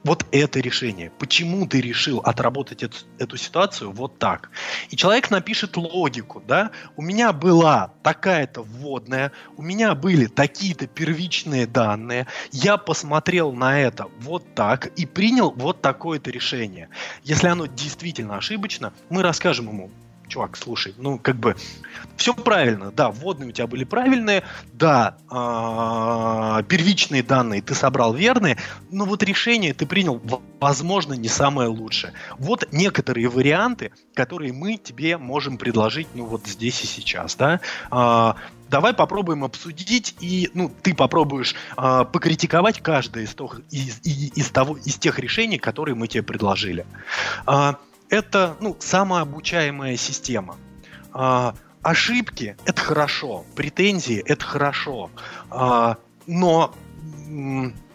[SPEAKER 3] вот это решение. Почему ты решил отработать эту, эту ситуацию вот так? И человек напишет логику, да? У меня была такая-то вводная, у меня были такие-то первичные данные, я посмотрел на это вот так и принял вот такое-то решение. Если оно действительно ошибочно, мы расскажем ему, чувак, слушай, ну, как бы, все правильно, да, вводные у тебя были правильные, да, э, первичные данные ты собрал верные, но вот решение ты принял, возможно, не самое лучшее. Вот некоторые варианты, которые мы тебе можем предложить, ну, вот здесь и сейчас, да, э, давай попробуем обсудить, и ну, ты попробуешь э, покритиковать каждое из, того, из, из, из, того, из тех решений, которые мы тебе предложили. Э, это ну, самообучаемая система. А, ошибки это хорошо, претензии это хорошо, а, но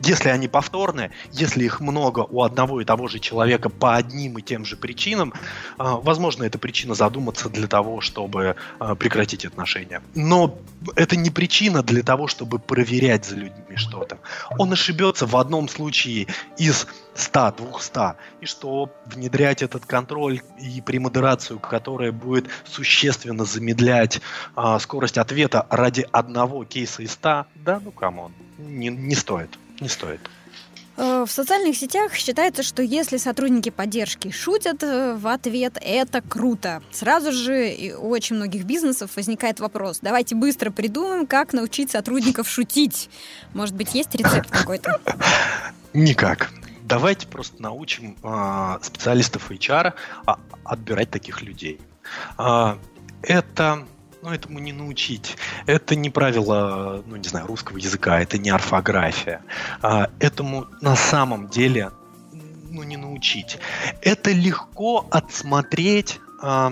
[SPEAKER 3] если они повторные, если их много у одного и того же человека по одним и тем же причинам, а, возможно, это причина задуматься для того, чтобы а, прекратить отношения. Но это не причина для того, чтобы проверять за людьми что-то. Он ошибется в одном случае из 100-200, и что внедрять этот контроль и премодерацию, которая будет существенно замедлять а, скорость ответа ради одного кейса из 100, да, ну come on, не, не стоит не стоит.
[SPEAKER 1] Э, в социальных сетях считается, что если сотрудники поддержки шутят э, в ответ, это круто. Сразу же у очень многих бизнесов возникает вопрос. Давайте быстро придумаем, как научить сотрудников шутить. Может быть, есть рецепт какой-то?
[SPEAKER 3] Никак. Давайте просто научим э, специалистов HR а, отбирать таких людей. Э, это ну, этому не научить. Это не правило, ну, не знаю, русского языка, это не орфография. А, этому на самом деле ну, не научить. Это легко отсмотреть э,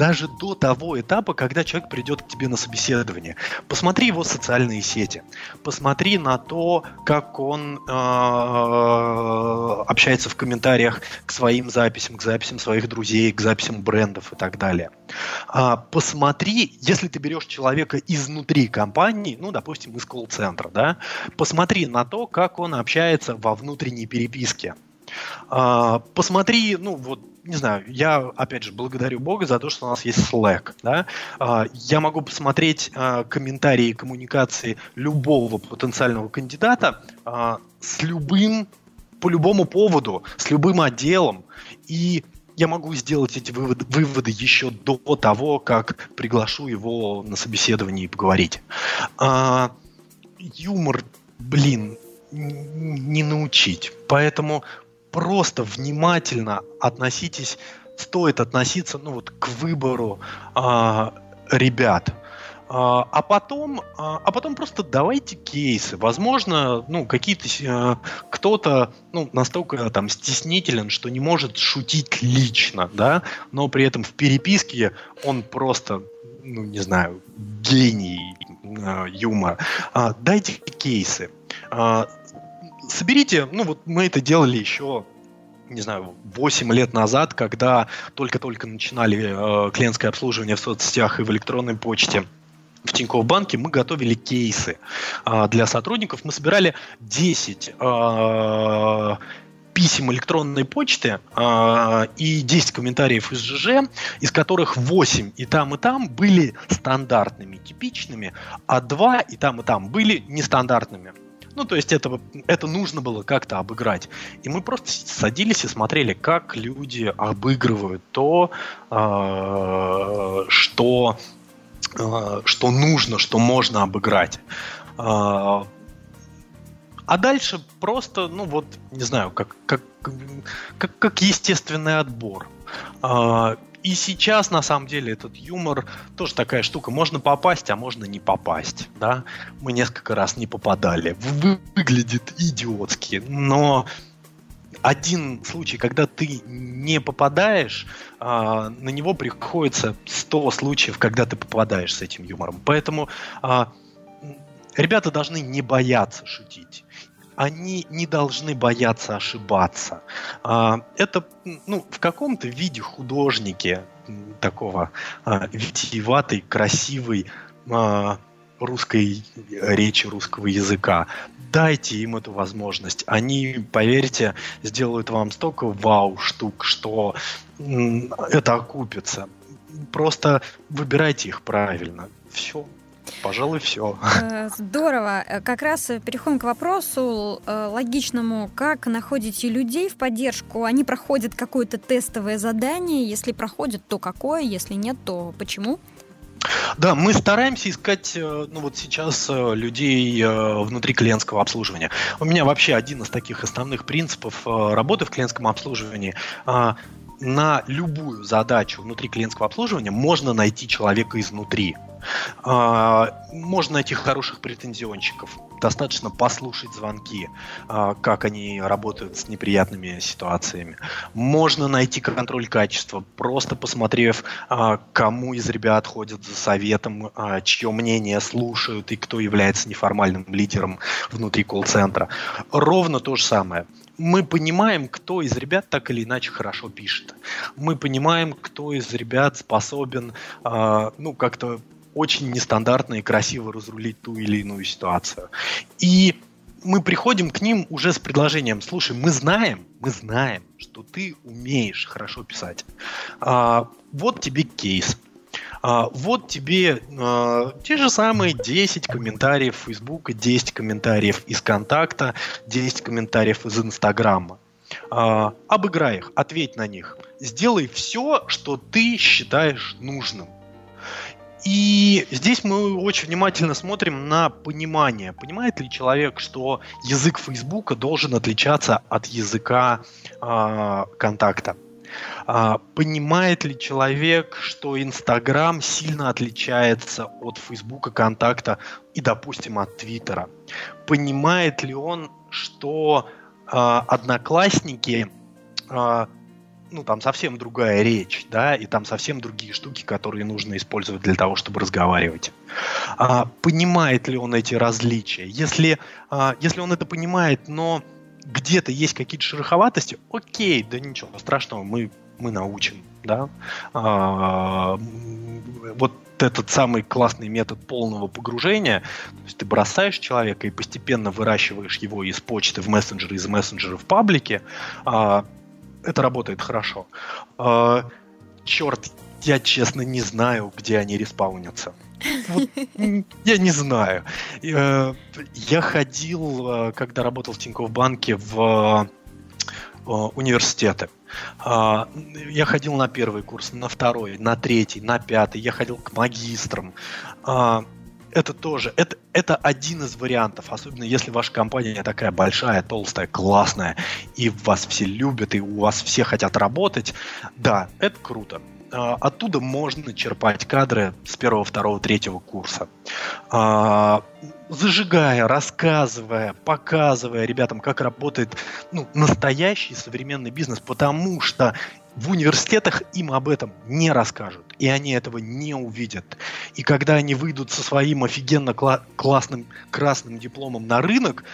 [SPEAKER 3] даже до того этапа, когда человек придет к тебе на собеседование. Посмотри его социальные сети, посмотри на то, как он э, общается в комментариях к своим записям, к записям своих друзей, к записям брендов и так далее. А, посмотри, если ты берешь человека изнутри компании, ну, допустим, из колл-центра, да, посмотри на то, как он общается во внутренней переписке. А, посмотри, ну вот не знаю, я, опять же, благодарю Бога за то, что у нас есть Slack. Да? А, я могу посмотреть а, комментарии коммуникации любого потенциального кандидата а, с любым, по любому поводу, с любым отделом. И я могу сделать эти выводы, выводы еще до того, как приглашу его на собеседование и поговорить. юмор, блин, не научить. Поэтому просто внимательно относитесь, стоит относиться ну, вот, к выбору а, ребят. А, а потом, а, а потом просто давайте кейсы. Возможно, ну какие-то а, кто-то ну настолько там стеснителен, что не может шутить лично, да, но при этом в переписке он просто, ну не знаю, гений юмора. Дайте кейсы. Соберите, ну вот мы это делали еще не знаю, 8 лет назад, когда только-только начинали э, клиентское обслуживание в соцсетях и в электронной почте в Тинькофф банке мы готовили кейсы э, для сотрудников. Мы собирали 10 э, писем электронной почты э, и 10 комментариев из ЖЖ, из которых 8 и там, и там были стандартными, типичными, а 2 и там, и там были нестандартными. Ну, то есть это, это нужно было как-то обыграть. И мы просто садились и смотрели, как люди обыгрывают то, э, что, э, что нужно, что можно обыграть. Э, а дальше просто, ну вот, не знаю, как, как, как, как естественный отбор. И сейчас, на самом деле, этот юмор тоже такая штука. Можно попасть, а можно не попасть. Да? Мы несколько раз не попадали. Выглядит идиотски, но один случай, когда ты не попадаешь, а, на него приходится 100 случаев, когда ты попадаешь с этим юмором. Поэтому а, ребята должны не бояться шутить они не должны бояться ошибаться. А, это ну, в каком-то виде художники такого а, витиеватой, красивой а, русской речи, русского языка. Дайте им эту возможность. Они, поверьте, сделают вам столько вау штук, что это окупится. Просто выбирайте их правильно. Все. Пожалуй, все.
[SPEAKER 1] Э, здорово. Э, как раз переходим к вопросу э, логичному. Как находите людей в поддержку? Они проходят какое-то тестовое задание? Если проходят, то какое? Если нет, то почему?
[SPEAKER 3] Да, мы стараемся искать, ну вот сейчас людей внутри клиентского обслуживания. У меня вообще один из таких основных принципов работы в клиентском обслуживании на любую задачу внутри клиентского обслуживания можно найти человека изнутри. А, можно найти хороших претензионщиков. Достаточно послушать звонки, а, как они работают с неприятными ситуациями. Можно найти контроль качества, просто посмотрев, а, кому из ребят ходят за советом, чье мнение слушают и кто является неформальным лидером внутри колл-центра. Ровно то же самое мы понимаем, кто из ребят так или иначе хорошо пишет. Мы понимаем, кто из ребят способен, ну, как-то очень нестандартно и красиво разрулить ту или иную ситуацию. И мы приходим к ним уже с предложением, слушай, мы знаем, мы знаем, что ты умеешь хорошо писать. А, вот тебе кейс. А, вот тебе а, те же самые 10 комментариев Фейсбука, 10 комментариев из Контакта, 10 комментариев из Инстаграма. А, обыграй их, ответь на них. Сделай все, что ты считаешь нужным. И здесь мы очень внимательно смотрим на понимание. Понимает ли человек, что язык Фейсбука должен отличаться от языка э, контакта? А, понимает ли человек, что Инстаграм сильно отличается от Фейсбука, контакта и, допустим, от Твиттера? Понимает ли он, что а, Одноклассники э, ну, там совсем другая речь, да, и там совсем другие штуки, которые нужно использовать для того, чтобы разговаривать. А, понимает ли он эти различия? Если, а, если он это понимает, но где-то есть какие-то шероховатости, окей, да ничего страшного, мы, мы научим, да. А, вот этот самый классный метод полного погружения, то есть ты бросаешь человека и постепенно выращиваешь его из почты в мессенджеры, из мессенджера в паблике, а, это работает хорошо. А, черт, я честно не знаю, где они респаунятся. Вот, я не знаю. Э, я ходил, э, когда работал в Тинькофф банке, в э, университеты. А, я ходил на первый курс, на второй, на третий, на пятый. Я ходил к магистрам. Это тоже, это, это один из вариантов, особенно если ваша компания такая большая, толстая, классная, и вас все любят, и у вас все хотят работать. Да, это круто. А, оттуда можно черпать кадры с первого, второго, третьего курса. А, зажигая, рассказывая, показывая ребятам, как работает ну, настоящий современный бизнес, потому что в университетах им об этом не расскажут, и они этого не увидят. И когда они выйдут со своим офигенно кла- классным красным дипломом на рынок,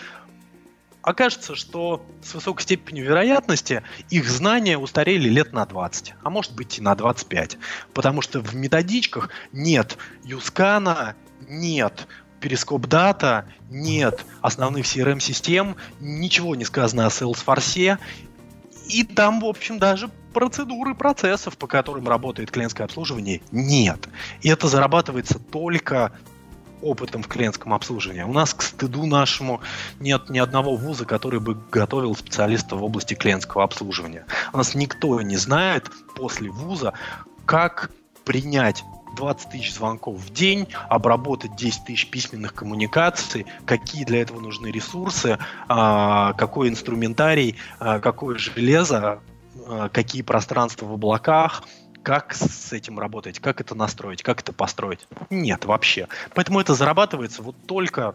[SPEAKER 3] окажется, что с высокой степенью вероятности их знания устарели лет на 20, а может быть и на 25. Потому что в методичках нет Юскана, нет Перископ Дата, нет основных CRM-систем, ничего не сказано о Salesforce, и там, в общем, даже процедуры процессов, по которым работает клиентское обслуживание, нет. И это зарабатывается только опытом в клиентском обслуживании. У нас, к стыду нашему, нет ни одного вуза, который бы готовил специалиста в области клиентского обслуживания. У нас никто не знает после вуза, как принять 20 тысяч звонков в день, обработать 10 тысяч письменных коммуникаций, какие для этого нужны ресурсы, а, какой инструментарий, а, какое железо, какие пространства в облаках, как с этим работать, как это настроить, как это построить. Нет, вообще. Поэтому это зарабатывается вот только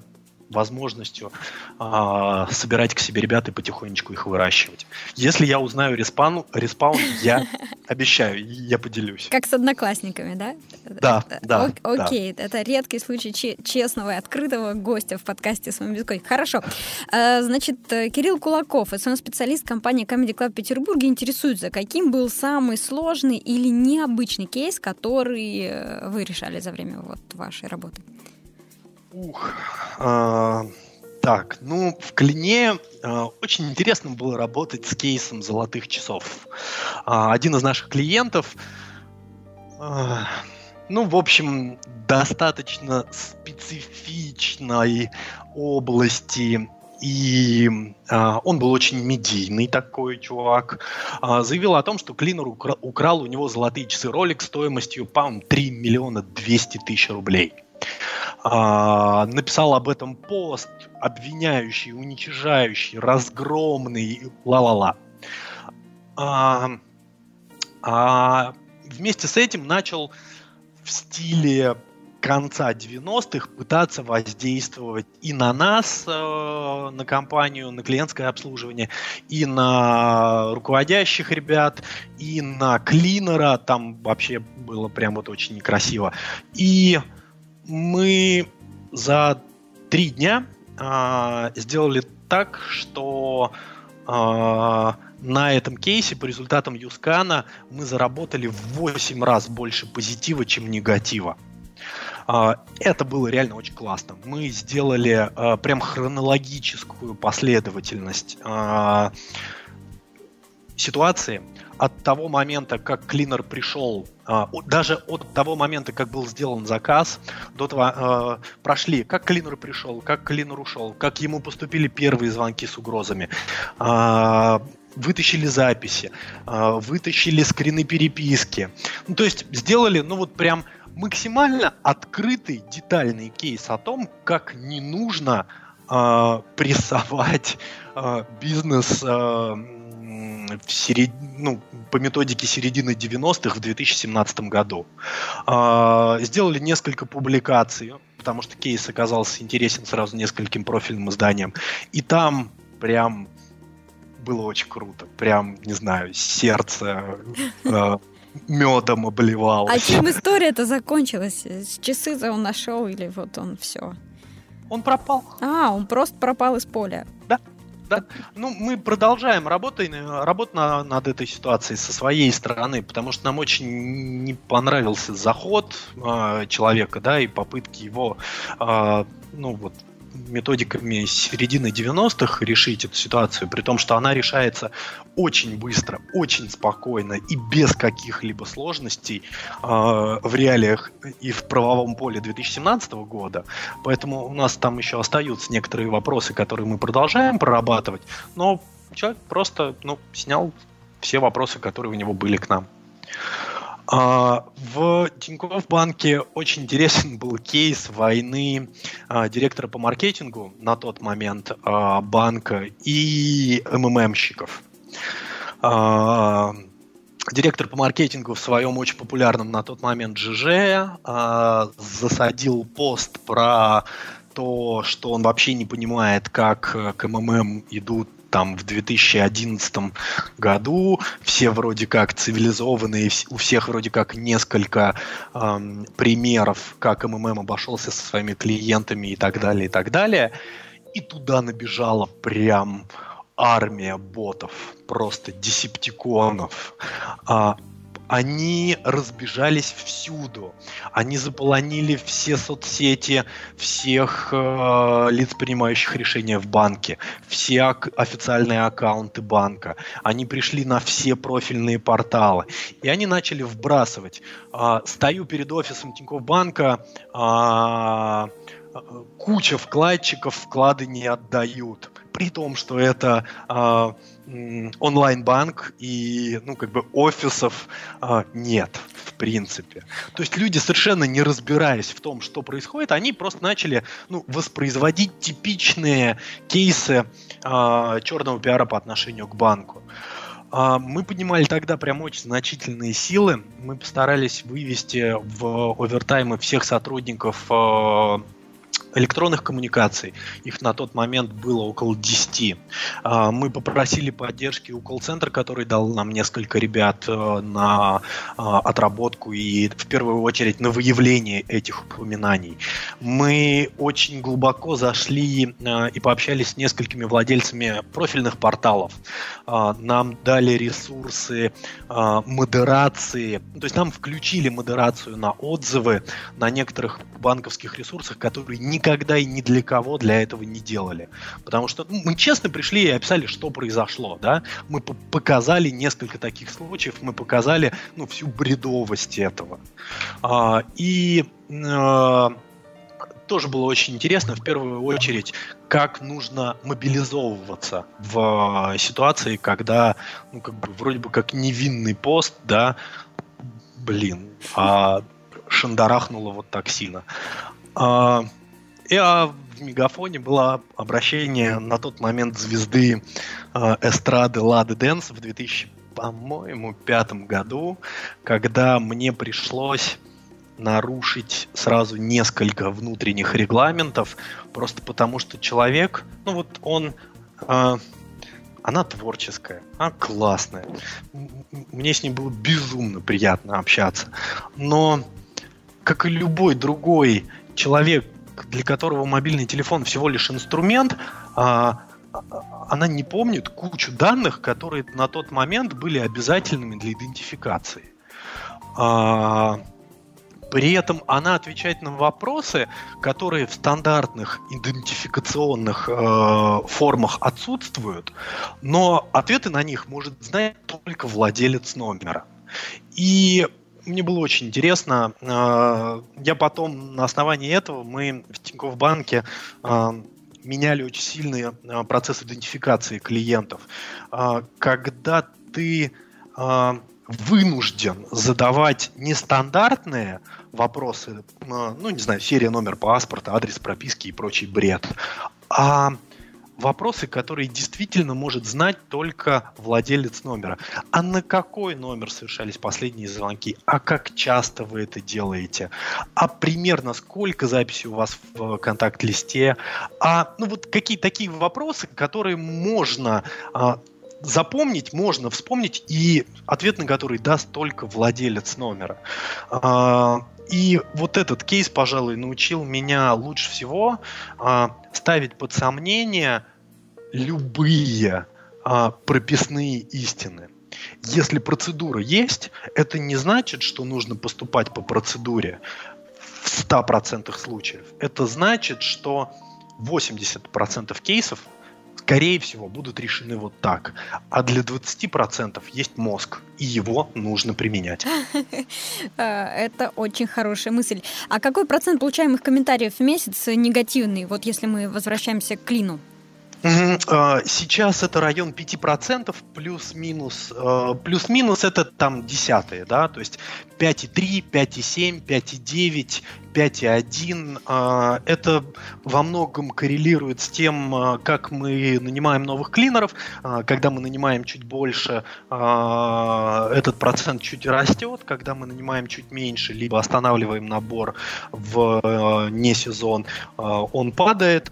[SPEAKER 3] возможностью э, собирать к себе ребят и потихонечку их выращивать. Если я узнаю респаун, респаун я обещаю, я поделюсь.
[SPEAKER 1] Как с одноклассниками, да?
[SPEAKER 3] Да, да.
[SPEAKER 1] О- окей, да. это редкий случай честного и открытого гостя в подкасте с вами Биткоин. Хорошо. А, значит, э, Кирилл Кулаков, SMM-специалист компании Comedy Club в Петербурге, интересуется, каким был самый сложный или необычный кейс, который э, вы решали за время вот вашей работы?
[SPEAKER 3] Ух, а, так, ну, в Клине а, очень интересно было работать с кейсом золотых часов. А, один из наших клиентов, а, ну, в общем, достаточно специфичной области и а, он был очень медийный такой чувак, а, заявил о том, что Клинер укра- украл у него золотые часы Rolex стоимостью, по 3 миллиона 200 тысяч рублей а, написал об этом пост, обвиняющий, уничижающий, разгромный, ла-ла-ла. А, а вместе с этим начал в стиле конца 90-х пытаться воздействовать и на нас, э, на компанию, на клиентское обслуживание, и на руководящих ребят, и на клинера, там вообще было прям вот очень некрасиво. И мы за три дня э, сделали так, что э, на этом кейсе по результатам Юскана мы заработали в 8 раз больше позитива, чем негатива. Uh, это было реально очень классно. Мы сделали uh, прям хронологическую последовательность uh, ситуации от того момента, как клинер пришел, а, даже от того момента, как был сделан заказ, до того а, прошли, как клинер пришел, как клинер ушел, как ему поступили первые звонки с угрозами, а, вытащили записи, вытащили скрины переписки. Ну, то есть сделали, ну вот прям максимально открытый, детальный кейс о том, как не нужно э, прессовать э, бизнес э, в серед... ну, по методике середины 90-х в 2017 году. А, сделали несколько публикаций, потому что кейс оказался интересен сразу нескольким профильным изданиям. И там прям было очень круто. Прям, не знаю, сердце э, медом обливалось.
[SPEAKER 1] А чем история-то закончилась? С часы-то он нашел или вот он все?
[SPEAKER 3] Он пропал.
[SPEAKER 1] А, он просто пропал из поля.
[SPEAKER 3] Да, да. Ну, мы продолжаем работать, работать на, над этой ситуацией со своей стороны, потому что нам очень не понравился заход э, человека, да, и попытки его, э, ну вот, методиками середины 90-х решить эту ситуацию, при том, что она решается очень быстро, очень спокойно и без каких-либо сложностей э, в реалиях и в правовом поле 2017 года. Поэтому у нас там еще остаются некоторые вопросы, которые мы продолжаем прорабатывать, но человек просто ну, снял все вопросы, которые у него были к нам. А, в Тинькофф банке очень интересен был кейс войны а, директора по маркетингу на тот момент а, банка и МММщиков. Директор по маркетингу в своем очень популярном на тот момент ЖЖ засадил пост про то, что он вообще не понимает, как к МММ идут там в 2011 году, все вроде как цивилизованные, у всех вроде как несколько эм, примеров, как МММ обошелся со своими клиентами и так далее, и так далее. И туда набежала прям армия ботов, просто десептиконов. А, они разбежались всюду. Они заполонили все соцсети всех э, лиц, принимающих решения в банке, все ак- официальные аккаунты банка. Они пришли на все профильные порталы. И они начали вбрасывать. Э, стою перед офисом Тинькофф банка, э, куча вкладчиков вклады не отдают. При том, что это э, онлайн-банк и, ну, как бы офисов а, нет, в принципе. То есть люди, совершенно не разбираясь в том, что происходит, они просто начали, ну, воспроизводить типичные кейсы а, черного пиара по отношению к банку. А, мы поднимали тогда прям очень значительные силы. Мы постарались вывести в овертаймы всех сотрудников электронных коммуникаций. Их на тот момент было около 10. А, мы попросили поддержки у колл-центра, который дал нам несколько ребят э, на а, отработку и в первую очередь на выявление этих упоминаний. Мы очень глубоко зашли э, и пообщались с несколькими владельцами профильных порталов. А, нам дали ресурсы модерации, то есть нам включили модерацию на отзывы на некоторых банковских ресурсах, которые не никогда и ни для кого для этого не делали. Потому что ну, мы честно пришли и описали, что произошло. Да? Мы показали несколько таких случаев, мы показали ну, всю бредовость этого. А, и а, тоже было очень интересно, в первую очередь, как нужно мобилизовываться в ситуации, когда, ну, как бы, вроде бы как невинный пост, да, блин, а шандарахнуло вот так сильно. А, и а в Мегафоне было обращение на тот момент звезды э, эстрады Лады Дэнс в 2000, по-моему, пятом году, когда мне пришлось нарушить сразу несколько внутренних регламентов, просто потому что человек, ну вот он, э, она творческая, она классная, мне с ней было безумно приятно общаться, но как и любой другой человек, для которого мобильный телефон всего лишь инструмент, а, она не помнит кучу данных, которые на тот момент были обязательными для идентификации. А, при этом она отвечает на вопросы, которые в стандартных идентификационных э, формах отсутствуют, но ответы на них может знать только владелец номера. И мне было очень интересно. А, я потом на основании этого мы в Тинькофф банке а, меняли очень сильный а, процесс идентификации клиентов. Когда ты вынужден задавать нестандартные вопросы, ну, не знаю, серия, номер паспорта, адрес прописки и прочий бред, а вопросы, которые действительно может знать только владелец номера. А на какой номер совершались последние звонки? А как часто вы это делаете? А примерно сколько записей у вас в контакт-листе? А ну вот какие такие вопросы, которые можно а, запомнить можно, вспомнить, и ответ на который даст только владелец номера. А, и вот этот кейс, пожалуй, научил меня лучше всего а, ставить под сомнение любые а, прописные истины. Если процедура есть, это не значит, что нужно поступать по процедуре в 100% случаев. Это значит, что 80% кейсов скорее всего, будут решены вот так. А для 20% есть мозг, и его нужно применять.
[SPEAKER 1] Это очень хорошая мысль. А какой процент получаемых комментариев в месяц негативный, вот если мы возвращаемся к клину?
[SPEAKER 3] А, сейчас это район 5%, плюс-минус. А, плюс-минус это там десятые, да, то есть 5,3, 5,7, 5,9, 5,1. Это во многом коррелирует с тем, а, как мы нанимаем новых клинеров. Когда мы нанимаем чуть больше, этот процент чуть растет. Когда мы нанимаем чуть меньше, либо останавливаем набор в не сезон, он падает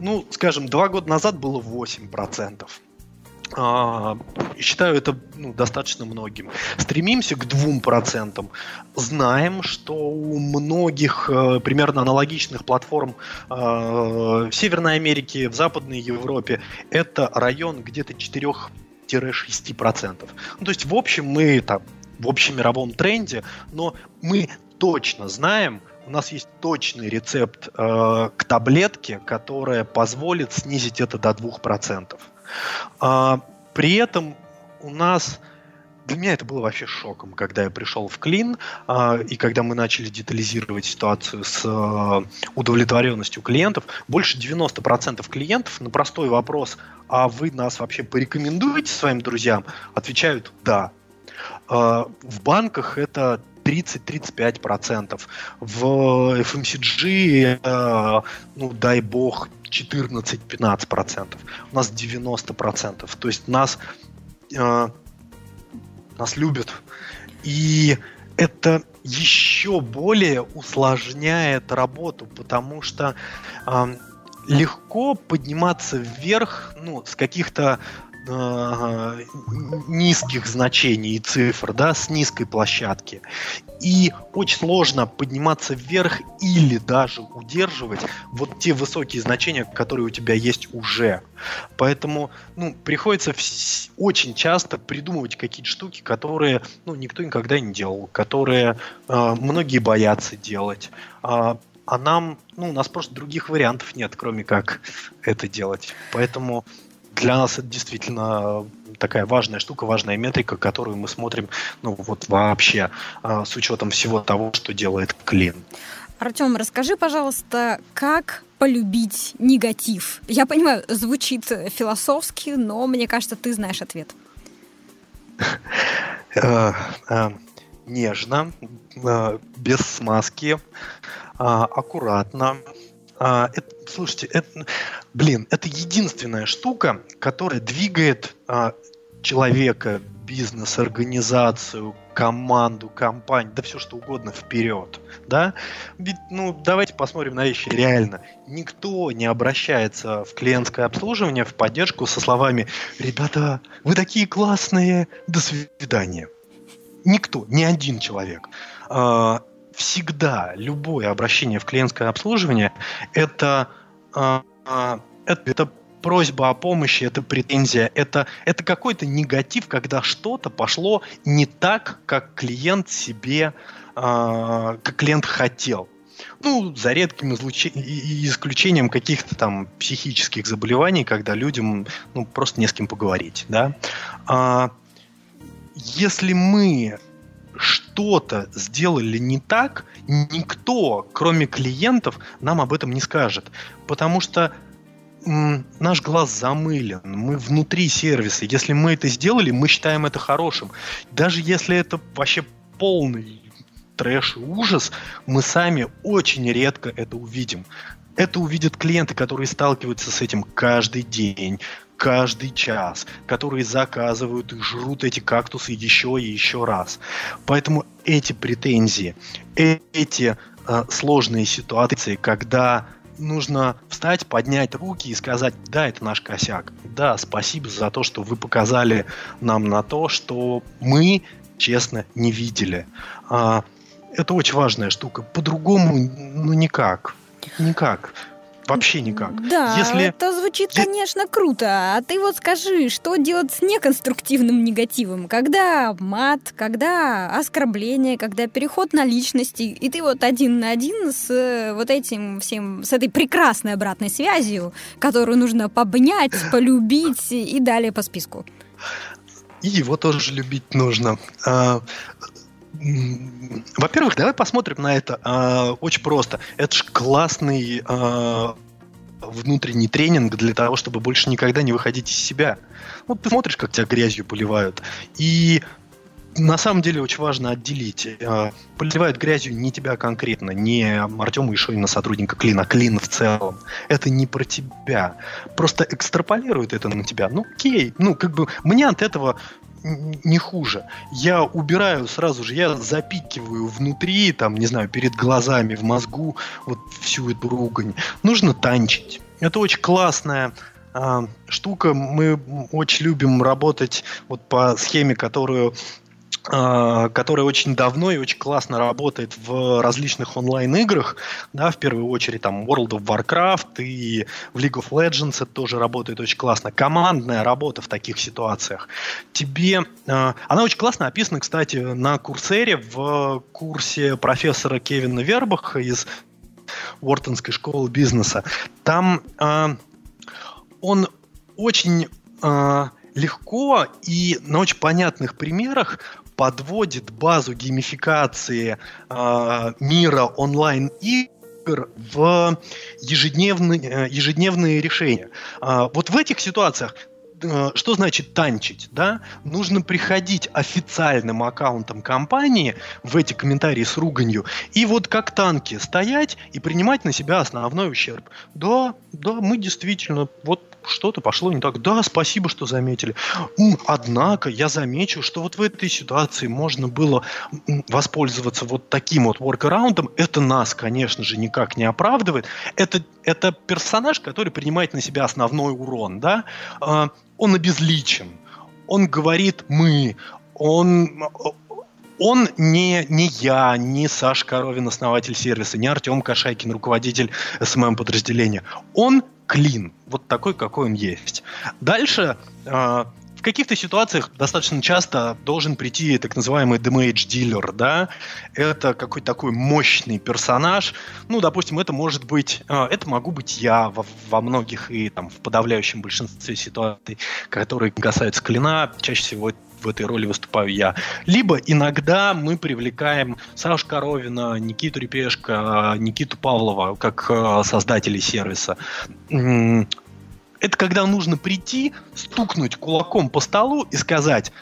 [SPEAKER 3] ну, скажем, два года назад было 8%. А, считаю это ну, достаточно многим. Стремимся к 2%. Знаем, что у многих э, примерно аналогичных платформ э, в Северной Америке, в Западной Европе это район где-то 4-6%. Ну, то есть, в общем, мы там в общемировом тренде, но мы точно знаем, у нас есть точный рецепт э, к таблетке, которая позволит снизить это до 2%. Э, при этом у нас для меня это было вообще шоком, когда я пришел в Клин, э, и когда мы начали детализировать ситуацию с э, удовлетворенностью клиентов, больше 90% клиентов на простой вопрос, а вы нас вообще порекомендуете своим друзьям, отвечают «да». Э, в банках это 30-35%. В FMCG, э, ну, дай бог, 14-15%. У нас 90%. То есть нас, э, нас любят. И это еще более усложняет работу, потому что э, легко подниматься вверх ну, с каких-то низких значений и цифр, да, с низкой площадки. И очень сложно подниматься вверх или даже удерживать вот те высокие значения, которые у тебя есть уже. Поэтому ну, приходится очень часто придумывать какие-то штуки, которые ну, никто никогда не делал, которые э, многие боятся делать. А, а нам, ну, у нас просто других вариантов нет, кроме как это делать. Поэтому для нас это действительно такая важная штука, важная метрика, которую мы смотрим, ну вот вообще а, с учетом всего того, что делает Клин.
[SPEAKER 1] Артем, расскажи, пожалуйста, как полюбить негатив? Я понимаю, звучит философски, но мне кажется, ты знаешь ответ.
[SPEAKER 3] Э, э, нежно, э, без смазки, аккуратно, а, это, слушайте, это, блин, это единственная штука, которая двигает а, человека, бизнес, организацию, команду, компанию, да все что угодно вперед, да? Ведь, ну, давайте посмотрим на вещи реально. Никто не обращается в клиентское обслуживание, в поддержку со словами «Ребята, вы такие классные, до свидания». Никто, ни один человек. А, всегда любое обращение в клиентское обслуживание это, э, э, это, это просьба о помощи, это претензия, это, это какой-то негатив, когда что-то пошло не так, как клиент себе, э, как клиент хотел. Ну, за редким исключением каких-то там психических заболеваний, когда людям ну, просто не с кем поговорить. Да? А, если мы что-то сделали не так, никто, кроме клиентов, нам об этом не скажет. Потому что наш глаз замылен, мы внутри сервиса. Если мы это сделали, мы считаем это хорошим. Даже если это вообще полный трэш и ужас, мы сами очень редко это увидим. Это увидят клиенты, которые сталкиваются с этим каждый день, каждый час, которые заказывают и жрут эти кактусы еще и еще раз. Поэтому эти претензии, эти э, сложные ситуации, когда нужно встать, поднять руки и сказать, да, это наш косяк. Да, спасибо за то, что вы показали нам на то, что мы, честно, не видели. А, это очень важная штука. По-другому, ну, никак. Никак. Вообще никак.
[SPEAKER 1] Да, Если... это звучит, конечно, круто. А ты вот скажи, что делать с неконструктивным негативом? Когда мат, когда оскорбление, когда переход на личности, и ты вот один на один с э, вот этим всем, с этой прекрасной обратной связью, которую нужно побнять, полюбить и далее по списку.
[SPEAKER 3] И его тоже любить нужно. А, во-первых, давай посмотрим на это э, очень просто. Это же классный э, внутренний тренинг для того, чтобы больше никогда не выходить из себя. Вот ты смотришь, как тебя грязью поливают, и на самом деле очень важно отделить. Э, поливают грязью не тебя конкретно, не Артема Ишойна, сотрудника Клина, Клин в целом. Это не про тебя. Просто экстраполируют это на тебя. Ну, окей. Ну, как бы мне от этого не хуже. Я убираю сразу же, я запикиваю внутри, там, не знаю, перед глазами, в мозгу вот всю эту ругань. Нужно танчить. Это очень классная а, штука. Мы очень любим работать вот по схеме, которую которая очень давно и очень классно работает в различных онлайн-играх, да, в первую очередь там World of Warcraft и в League of Legends это тоже работает очень классно. Командная работа в таких ситуациях. Тебе, э, она очень классно описана, кстати, на Курсере в курсе профессора Кевина Вербаха из Уортонской школы бизнеса. Там э, он очень э, легко и на очень понятных примерах подводит базу геймификации э, мира онлайн-игр в ежедневные, э, ежедневные решения. Э, вот в этих ситуациях э, что значит танчить, да? Нужно приходить официальным аккаунтом компании в эти комментарии с руганью и вот как танки стоять и принимать на себя основной ущерб. Да, да, мы действительно вот что-то пошло не так. Да, спасибо, что заметили. Однако я замечу, что вот в этой ситуации можно было воспользоваться вот таким вот воркараундом. Это нас, конечно же, никак не оправдывает. Это, это персонаж, который принимает на себя основной урон, да? А, он обезличен. Он говорит «мы», он, он не, не я, не Саша Коровин, основатель сервиса, не Артем Кашайкин, руководитель СММ-подразделения. Он клин, вот такой, какой он есть. Дальше э, в каких-то ситуациях достаточно часто должен прийти так называемый damage dealer, да, это какой-то такой мощный персонаж, ну, допустим, это может быть, э, это могу быть я во, во многих и там в подавляющем большинстве ситуаций, которые касаются клина, чаще всего в этой роли выступаю я. Либо иногда мы привлекаем Сашу Коровина, Никиту Репешко, Никиту Павлова, как э, создателей сервиса. Это когда нужно прийти, стукнуть кулаком по столу и сказать,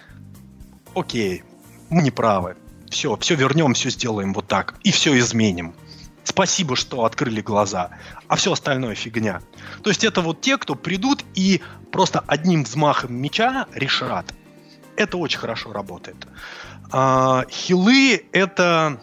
[SPEAKER 3] окей, мы не правы, все, все вернем, все сделаем вот так, и все изменим. Спасибо, что открыли глаза, а все остальное фигня. То есть это вот те, кто придут и просто одним взмахом меча решат, это очень хорошо работает. А, хилы это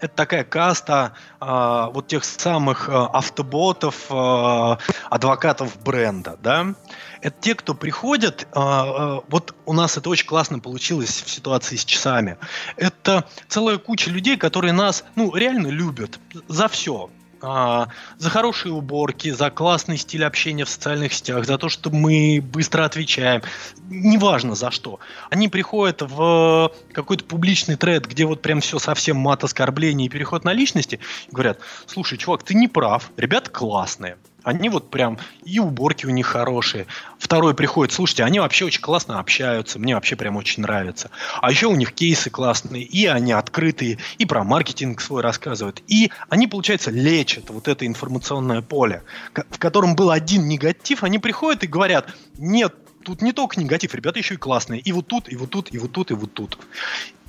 [SPEAKER 3] это такая каста а, вот тех самых а, автоботов, а, адвокатов бренда, да. Это те, кто приходят, а, а, вот у нас это очень классно получилось в ситуации с часами. Это целая куча людей, которые нас, ну, реально любят за все а, за хорошие уборки, за классный стиль общения в социальных сетях, за то, что мы быстро отвечаем, неважно за что. Они приходят в какой-то публичный тред, где вот прям все совсем мат оскорбления и переход на личности, и говорят, слушай, чувак, ты не прав, ребята классные, они вот прям, и уборки у них хорошие. Второй приходит, слушайте, они вообще очень классно общаются, мне вообще прям очень нравится. А еще у них кейсы классные, и они открытые, и про маркетинг свой рассказывают. И они, получается, лечат вот это информационное поле, в котором был один негатив, они приходят и говорят, нет, тут не только негатив, ребята еще и классные. И вот тут, и вот тут, и вот тут, и вот тут.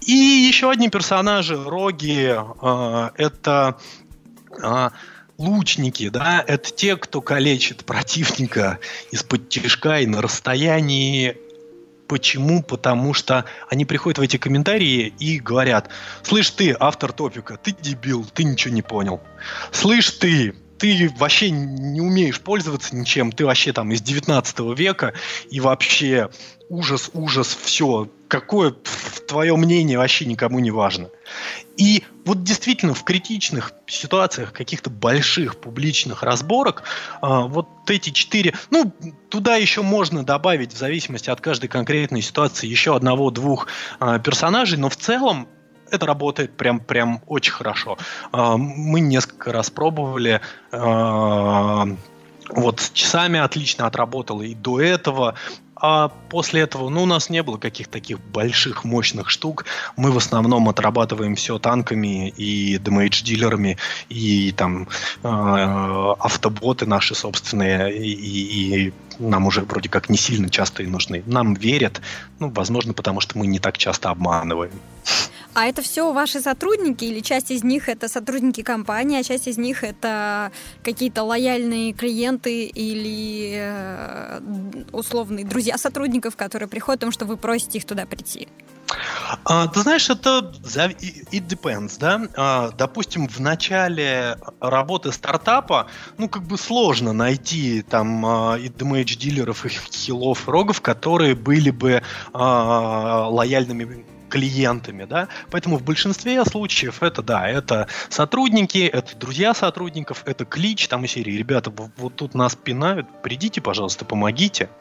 [SPEAKER 3] И еще одни персонажи, Роги, э, это... Э, лучники, да, это те, кто калечит противника из-под тяжка и на расстоянии. Почему? Потому что они приходят в эти комментарии и говорят, слышь ты, автор топика, ты дебил, ты ничего не понял. Слышь ты, ты вообще не умеешь пользоваться ничем, ты вообще там из 19 века, и вообще ужас, ужас, все, какое твое мнение вообще никому не важно. И вот действительно в критичных ситуациях каких-то больших публичных разборок а, вот эти четыре, ну, туда еще можно добавить в зависимости от каждой конкретной ситуации еще одного-двух а, персонажей, но в целом это работает прям, прям очень хорошо. А, мы несколько раз пробовали вот с часами отлично отработало и до этого. А после этого, ну, у нас не было каких-то таких больших, мощных штук. Мы в основном отрабатываем все танками и демейдж-дилерами, и там э, автоботы наши собственные, и, и нам уже вроде как не сильно часто и нужны. Нам верят, ну, возможно, потому что мы не так часто обманываем.
[SPEAKER 1] А это все ваши сотрудники или часть из них это сотрудники компании, а часть из них это какие-то лояльные клиенты или э, условные друзья сотрудников, которые приходят, потому что вы просите их туда прийти?
[SPEAKER 3] А, ты знаешь, это it depends, да. А, допустим, в начале работы стартапа, ну, как бы сложно найти там а, и damage дилеров, и хилов, рогов, которые были бы а, лояльными клиентами, да, поэтому в большинстве случаев это, да, это сотрудники, это друзья сотрудников, это клич, там и серии, ребята, вот тут нас пинают, придите, пожалуйста, помогите.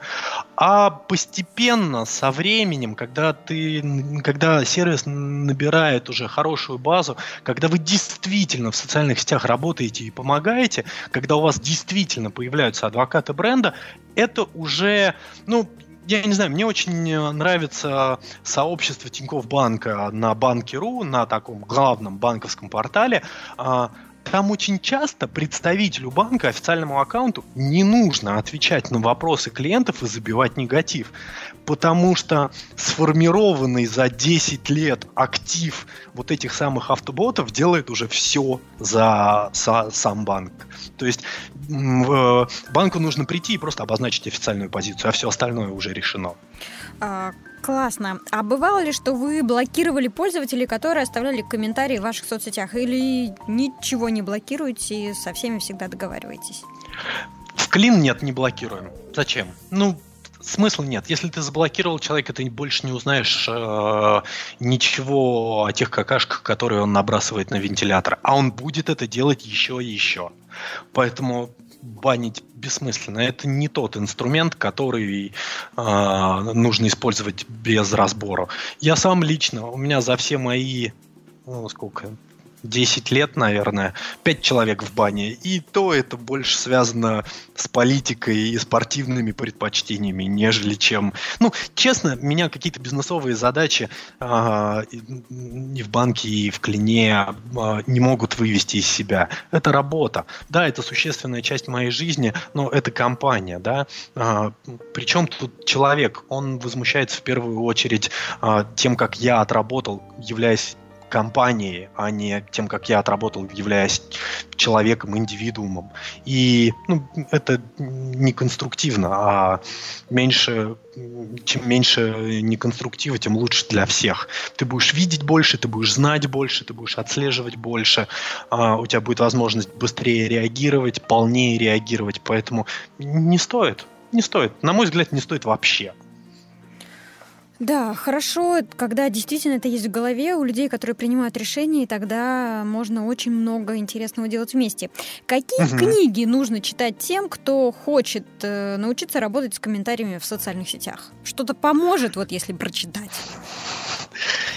[SPEAKER 3] А постепенно, со временем, когда ты, когда сервис набирает уже хорошую базу, когда вы действительно в социальных сетях работаете и помогаете, когда у вас действительно появляются адвокаты бренда, это уже, ну, я не знаю, мне очень э, нравится сообщество Тинькофф Банка на Банке.ру, на таком главном банковском портале. А, там очень часто представителю банка, официальному аккаунту, не нужно отвечать на вопросы клиентов и забивать негатив. Потому что сформированный за 10 лет актив вот этих самых автоботов делает уже все за, сам банк. То есть в, банку нужно прийти и просто обозначить официальную позицию, а все остальное уже решено.
[SPEAKER 1] А, классно. А бывало ли, что вы блокировали пользователей, которые оставляли комментарии в ваших соцсетях, или ничего не блокируете и со всеми всегда договариваетесь?
[SPEAKER 3] В клин нет, не блокируем. Зачем? Ну, смысла нет. Если ты заблокировал человека, ты больше не узнаешь э, ничего о тех какашках, которые он набрасывает на вентилятор. А он будет это делать еще и еще. Поэтому банить бессмысленно. Это не тот инструмент, который э, нужно использовать без разбора. Я сам лично, у меня за все мои, ну, сколько, 10 лет, наверное, 5 человек в бане. И то это больше связано с политикой и спортивными предпочтениями, нежели чем... Ну, честно, меня какие-то бизнесовые задачи э, и в банке, и в клине э, не могут вывести из себя. Это работа. Да, это существенная часть моей жизни, но это компания, да. Э, причем тут человек, он возмущается в первую очередь э, тем, как я отработал, являясь компании, а не тем, как я отработал, являясь человеком, индивидуумом. И ну, это не конструктивно, а меньше, чем меньше неконструктива, тем лучше для всех. Ты будешь видеть больше, ты будешь знать больше, ты будешь отслеживать больше, а у тебя будет возможность быстрее реагировать, полнее реагировать, поэтому не стоит. Не стоит. На мой взгляд, не стоит вообще.
[SPEAKER 1] Да, хорошо, когда действительно это есть в голове у людей, которые принимают решения, и тогда можно очень много интересного делать вместе. Какие угу. книги нужно читать тем, кто хочет э, научиться работать с комментариями в социальных сетях? Что-то поможет, вот если прочитать?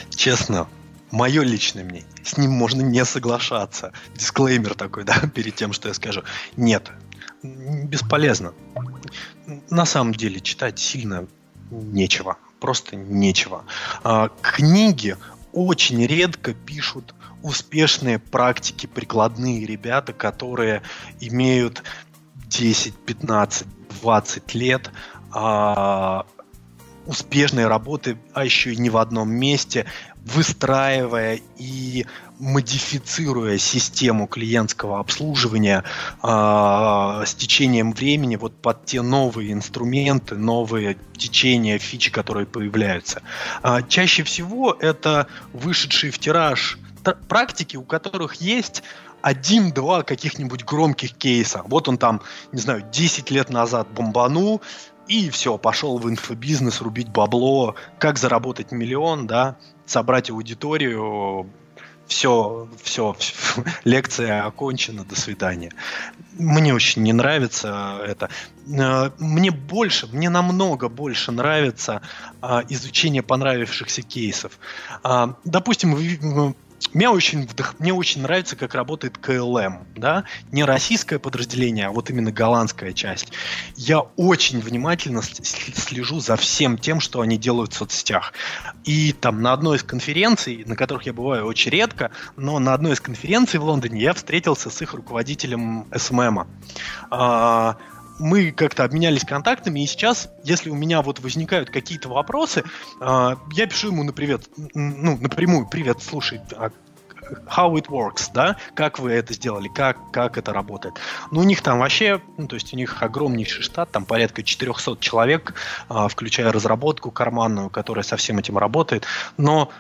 [SPEAKER 3] Честно, мое личное мнение, с ним можно не соглашаться. Дисклеймер такой, да, перед тем, что я скажу. Нет, бесполезно. На самом деле читать сильно нечего просто нечего. А, книги очень редко пишут успешные практики, прикладные ребята, которые имеют 10, 15, 20 лет а, успешной работы, а еще и не в одном месте, выстраивая и модифицируя систему клиентского обслуживания э, с течением времени вот под те новые инструменты, новые течения, фичи, которые появляются. Э, чаще всего это вышедшие в тираж практики, у которых есть один-два каких-нибудь громких кейса. Вот он там, не знаю, 10 лет назад бомбанул, и все, пошел в инфобизнес рубить бабло, как заработать миллион, да, собрать аудиторию, все, все, все, лекция окончена, до свидания. Мне очень не нравится это. Э, мне больше, мне намного больше нравится а, изучение понравившихся кейсов. А, допустим, мне очень, вдох... мне очень нравится, как работает КЛМ, да, не российское подразделение, а вот именно голландская часть. Я очень внимательно слежу за всем тем, что они делают в соцсетях. И там на одной из конференций, на которых я бываю очень редко, но на одной из конференций в Лондоне я встретился с их руководителем СММа. А, мы как-то обменялись контактами, и сейчас, если у меня вот возникают какие-то вопросы, э, я пишу ему на привет, ну, напрямую, привет, слушай, а how it works, да, как вы это сделали, как, как это работает. Ну, у них там вообще, ну, то есть у них огромнейший штат, там порядка 400 человек, э, включая разработку карманную, которая со всем этим работает, но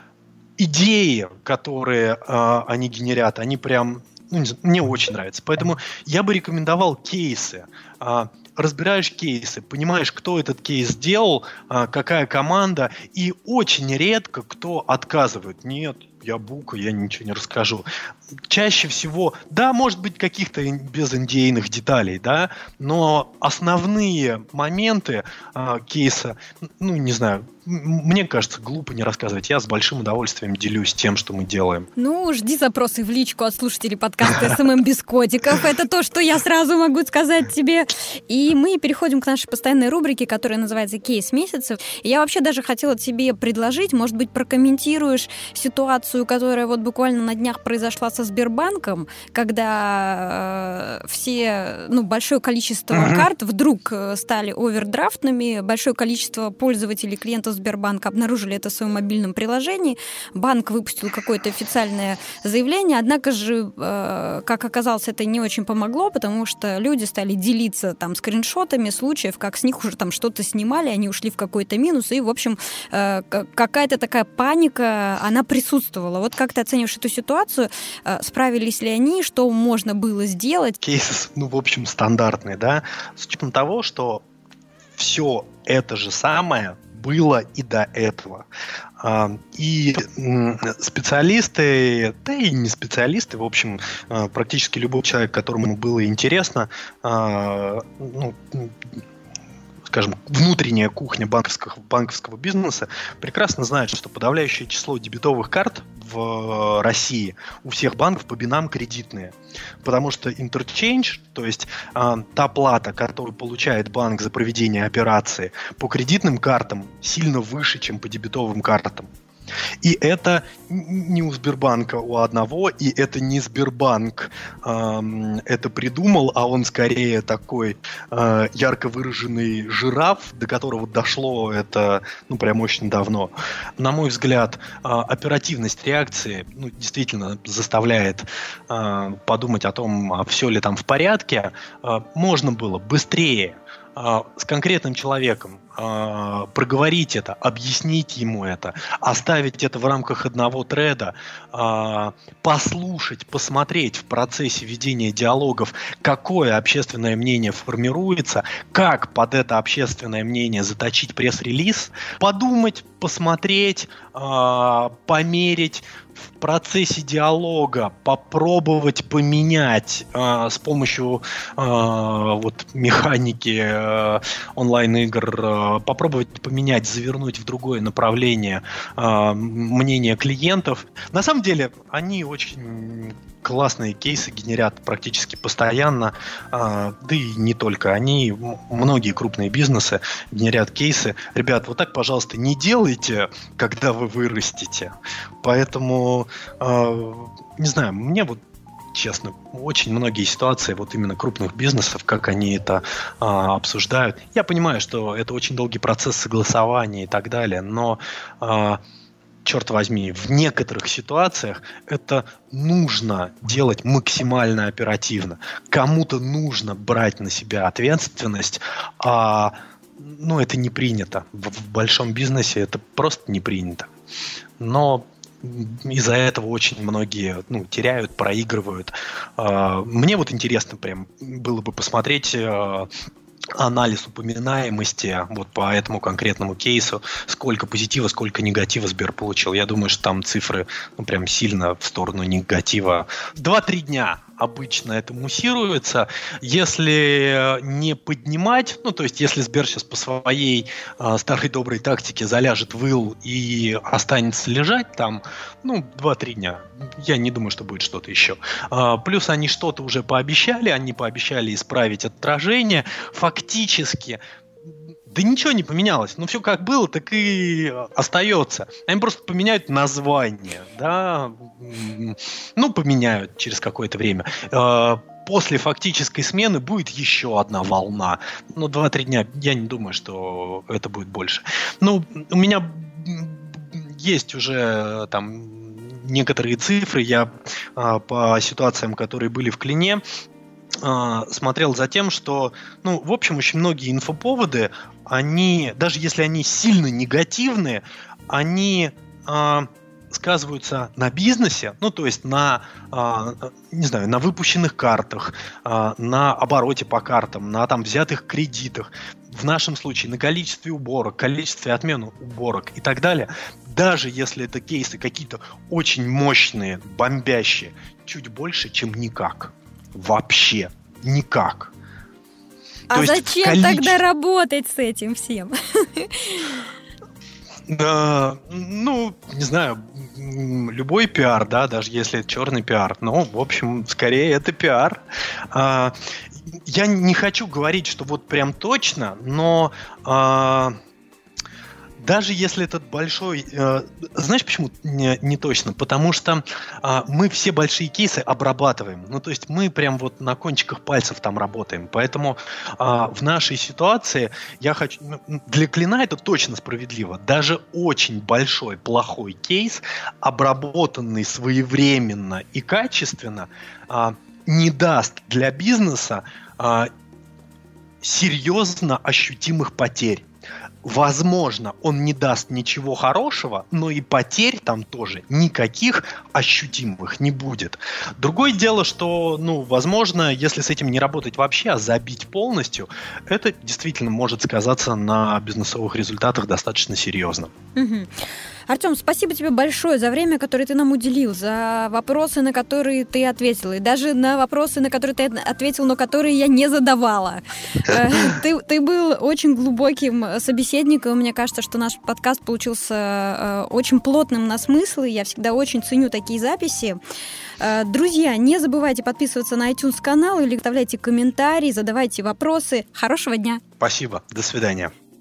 [SPEAKER 3] идеи, которые они генерят, они прям ну, мне очень нравится. Поэтому я бы рекомендовал кейсы. А, разбираешь кейсы, понимаешь, кто этот кейс сделал, а, какая команда, и очень редко кто отказывает. Нет, я бука, я ничего не расскажу. Чаще всего, да, может быть, каких-то без индейных деталей, да, но основные моменты э, кейса, ну, не знаю, мне кажется, глупо не рассказывать. Я с большим удовольствием делюсь тем, что мы делаем.
[SPEAKER 1] Ну, жди запросы в личку от слушателей подкаста SMM без котиков. Это то, что я сразу могу сказать тебе. И мы переходим к нашей постоянной рубрике, которая называется «Кейс месяца». Я вообще даже хотела тебе предложить, может быть, прокомментируешь ситуацию, которая вот буквально на днях произошла со Сбербанком, когда э, все, ну, большое количество карт вдруг э, стали овердрафтными, большое количество пользователей, клиентов Сбербанка обнаружили это в своем мобильном приложении. Банк выпустил какое-то официальное заявление, однако же, э, как оказалось, это не очень помогло, потому что люди стали делиться там скриншотами случаев, как с них уже там что-то снимали, они ушли в какой-то минус, и, в общем, э, какая-то такая паника, она присутствовала. Вот как ты оцениваешь эту ситуацию? Э, справились ли они? Что можно было сделать?
[SPEAKER 3] Кейсы, ну, в общем, стандартные, да, с учетом того, что все это же самое было и до этого. А, и специалисты, да и не специалисты, в общем, а, практически любой человек, которому было интересно, а, ну, скажем, внутренняя кухня банковского, банковского бизнеса прекрасно знает, что подавляющее число дебетовых карт в России у всех банков по бинам кредитные. Потому что interchange, то есть э, та плата, которую получает банк за проведение операции по кредитным картам, сильно выше, чем по дебетовым картам. И это не у Сбербанка у одного, и это не Сбербанк эм, это придумал, а он скорее такой э, ярко выраженный жираф, до которого дошло это, ну, прям очень давно. На мой взгляд, э, оперативность реакции, ну, действительно заставляет э, подумать о том, а все ли там в порядке. Э, можно было быстрее э, с конкретным человеком э, проговорить это, объяснить ему это, оставить это в рамках одного треда, э, послушать, посмотреть в процессе ведения диалогов, какое общественное мнение формируется, как под это общественное мнение заточить пресс-релиз, подумать, посмотреть, э, померить, в процессе диалога попробовать поменять э, с помощью э, вот механики э, онлайн-игр, э, попробовать поменять, завернуть в другое направление э, мнение клиентов. На самом деле, они очень классные кейсы генерят практически постоянно, э, да и не только они, многие крупные бизнесы генерят кейсы. Ребят, вот так, пожалуйста, не делайте, когда вы вырастете. Поэтому, не знаю, мне вот честно, очень многие ситуации вот именно крупных бизнесов, как они это а, обсуждают. Я понимаю, что это очень долгий процесс согласования и так далее, но а, черт возьми, в некоторых ситуациях это нужно делать максимально оперативно. Кому-то нужно брать на себя ответственность, а ну, это не принято. В, в большом бизнесе это просто не принято. Но из-за этого очень многие ну, теряют, проигрывают. А, мне вот интересно прям было бы посмотреть а, анализ упоминаемости вот по этому конкретному кейсу, сколько позитива, сколько негатива Сбер получил. Я думаю, что там цифры ну, прям сильно в сторону негатива. Два-три дня обычно это муссируется. Если не поднимать, ну, то есть, если Сбер сейчас по своей э, старой доброй тактике заляжет в и останется лежать там, ну, 2-3 дня. Я не думаю, что будет что-то еще. А, плюс они что-то уже пообещали, они пообещали исправить отражение. Фактически да ничего не поменялось. Ну, все как было, так и остается. Они просто поменяют название, да. Ну, поменяют через какое-то время. А, после фактической смены будет еще одна волна. Ну, 2-3 дня, я не думаю, что это будет больше. Ну, у меня есть уже там некоторые цифры. Я а, по ситуациям, которые были в Клине, смотрел за тем, что, ну, в общем, очень многие инфоповоды, они, даже если они сильно негативные, они э, сказываются на бизнесе, ну, то есть на, э, не знаю, на выпущенных картах, э, на обороте по картам, на там взятых кредитах, в нашем случае на количестве уборок, количестве отмен уборок и так далее. Даже если это кейсы какие-то очень мощные, бомбящие, чуть больше, чем никак вообще никак.
[SPEAKER 1] А То зачем количе... тогда работать с этим всем?
[SPEAKER 3] Да, ну, не знаю, любой пиар, да, даже если это черный пиар, ну, в общем, скорее это пиар. А, я не хочу говорить, что вот прям точно, но а, даже если этот большой... Э, знаешь, почему не, не точно? Потому что э, мы все большие кейсы обрабатываем. Ну, то есть мы прям вот на кончиках пальцев там работаем. Поэтому э, в нашей ситуации я хочу... Ну, для клина это точно справедливо. Даже очень большой, плохой кейс, обработанный своевременно и качественно, э, не даст для бизнеса э, серьезно ощутимых потерь возможно, он не даст ничего хорошего, но и потерь там тоже никаких ощутимых не будет. Другое дело, что, ну, возможно, если с этим не работать вообще, а забить полностью, это действительно может сказаться на бизнесовых результатах достаточно серьезно.
[SPEAKER 1] Угу. Артем, спасибо тебе большое за время, которое ты нам уделил, за вопросы, на которые ты ответил, и даже на вопросы, на которые ты ответил, но которые я не задавала. Э, ты, ты был очень глубоким собеседником. Мне кажется, что наш подкаст получился э, очень плотным на смыслы. Я всегда очень ценю такие записи. Э, друзья, не забывайте подписываться на iTunes канал или оставляйте комментарии, задавайте вопросы. Хорошего дня.
[SPEAKER 3] Спасибо. До свидания.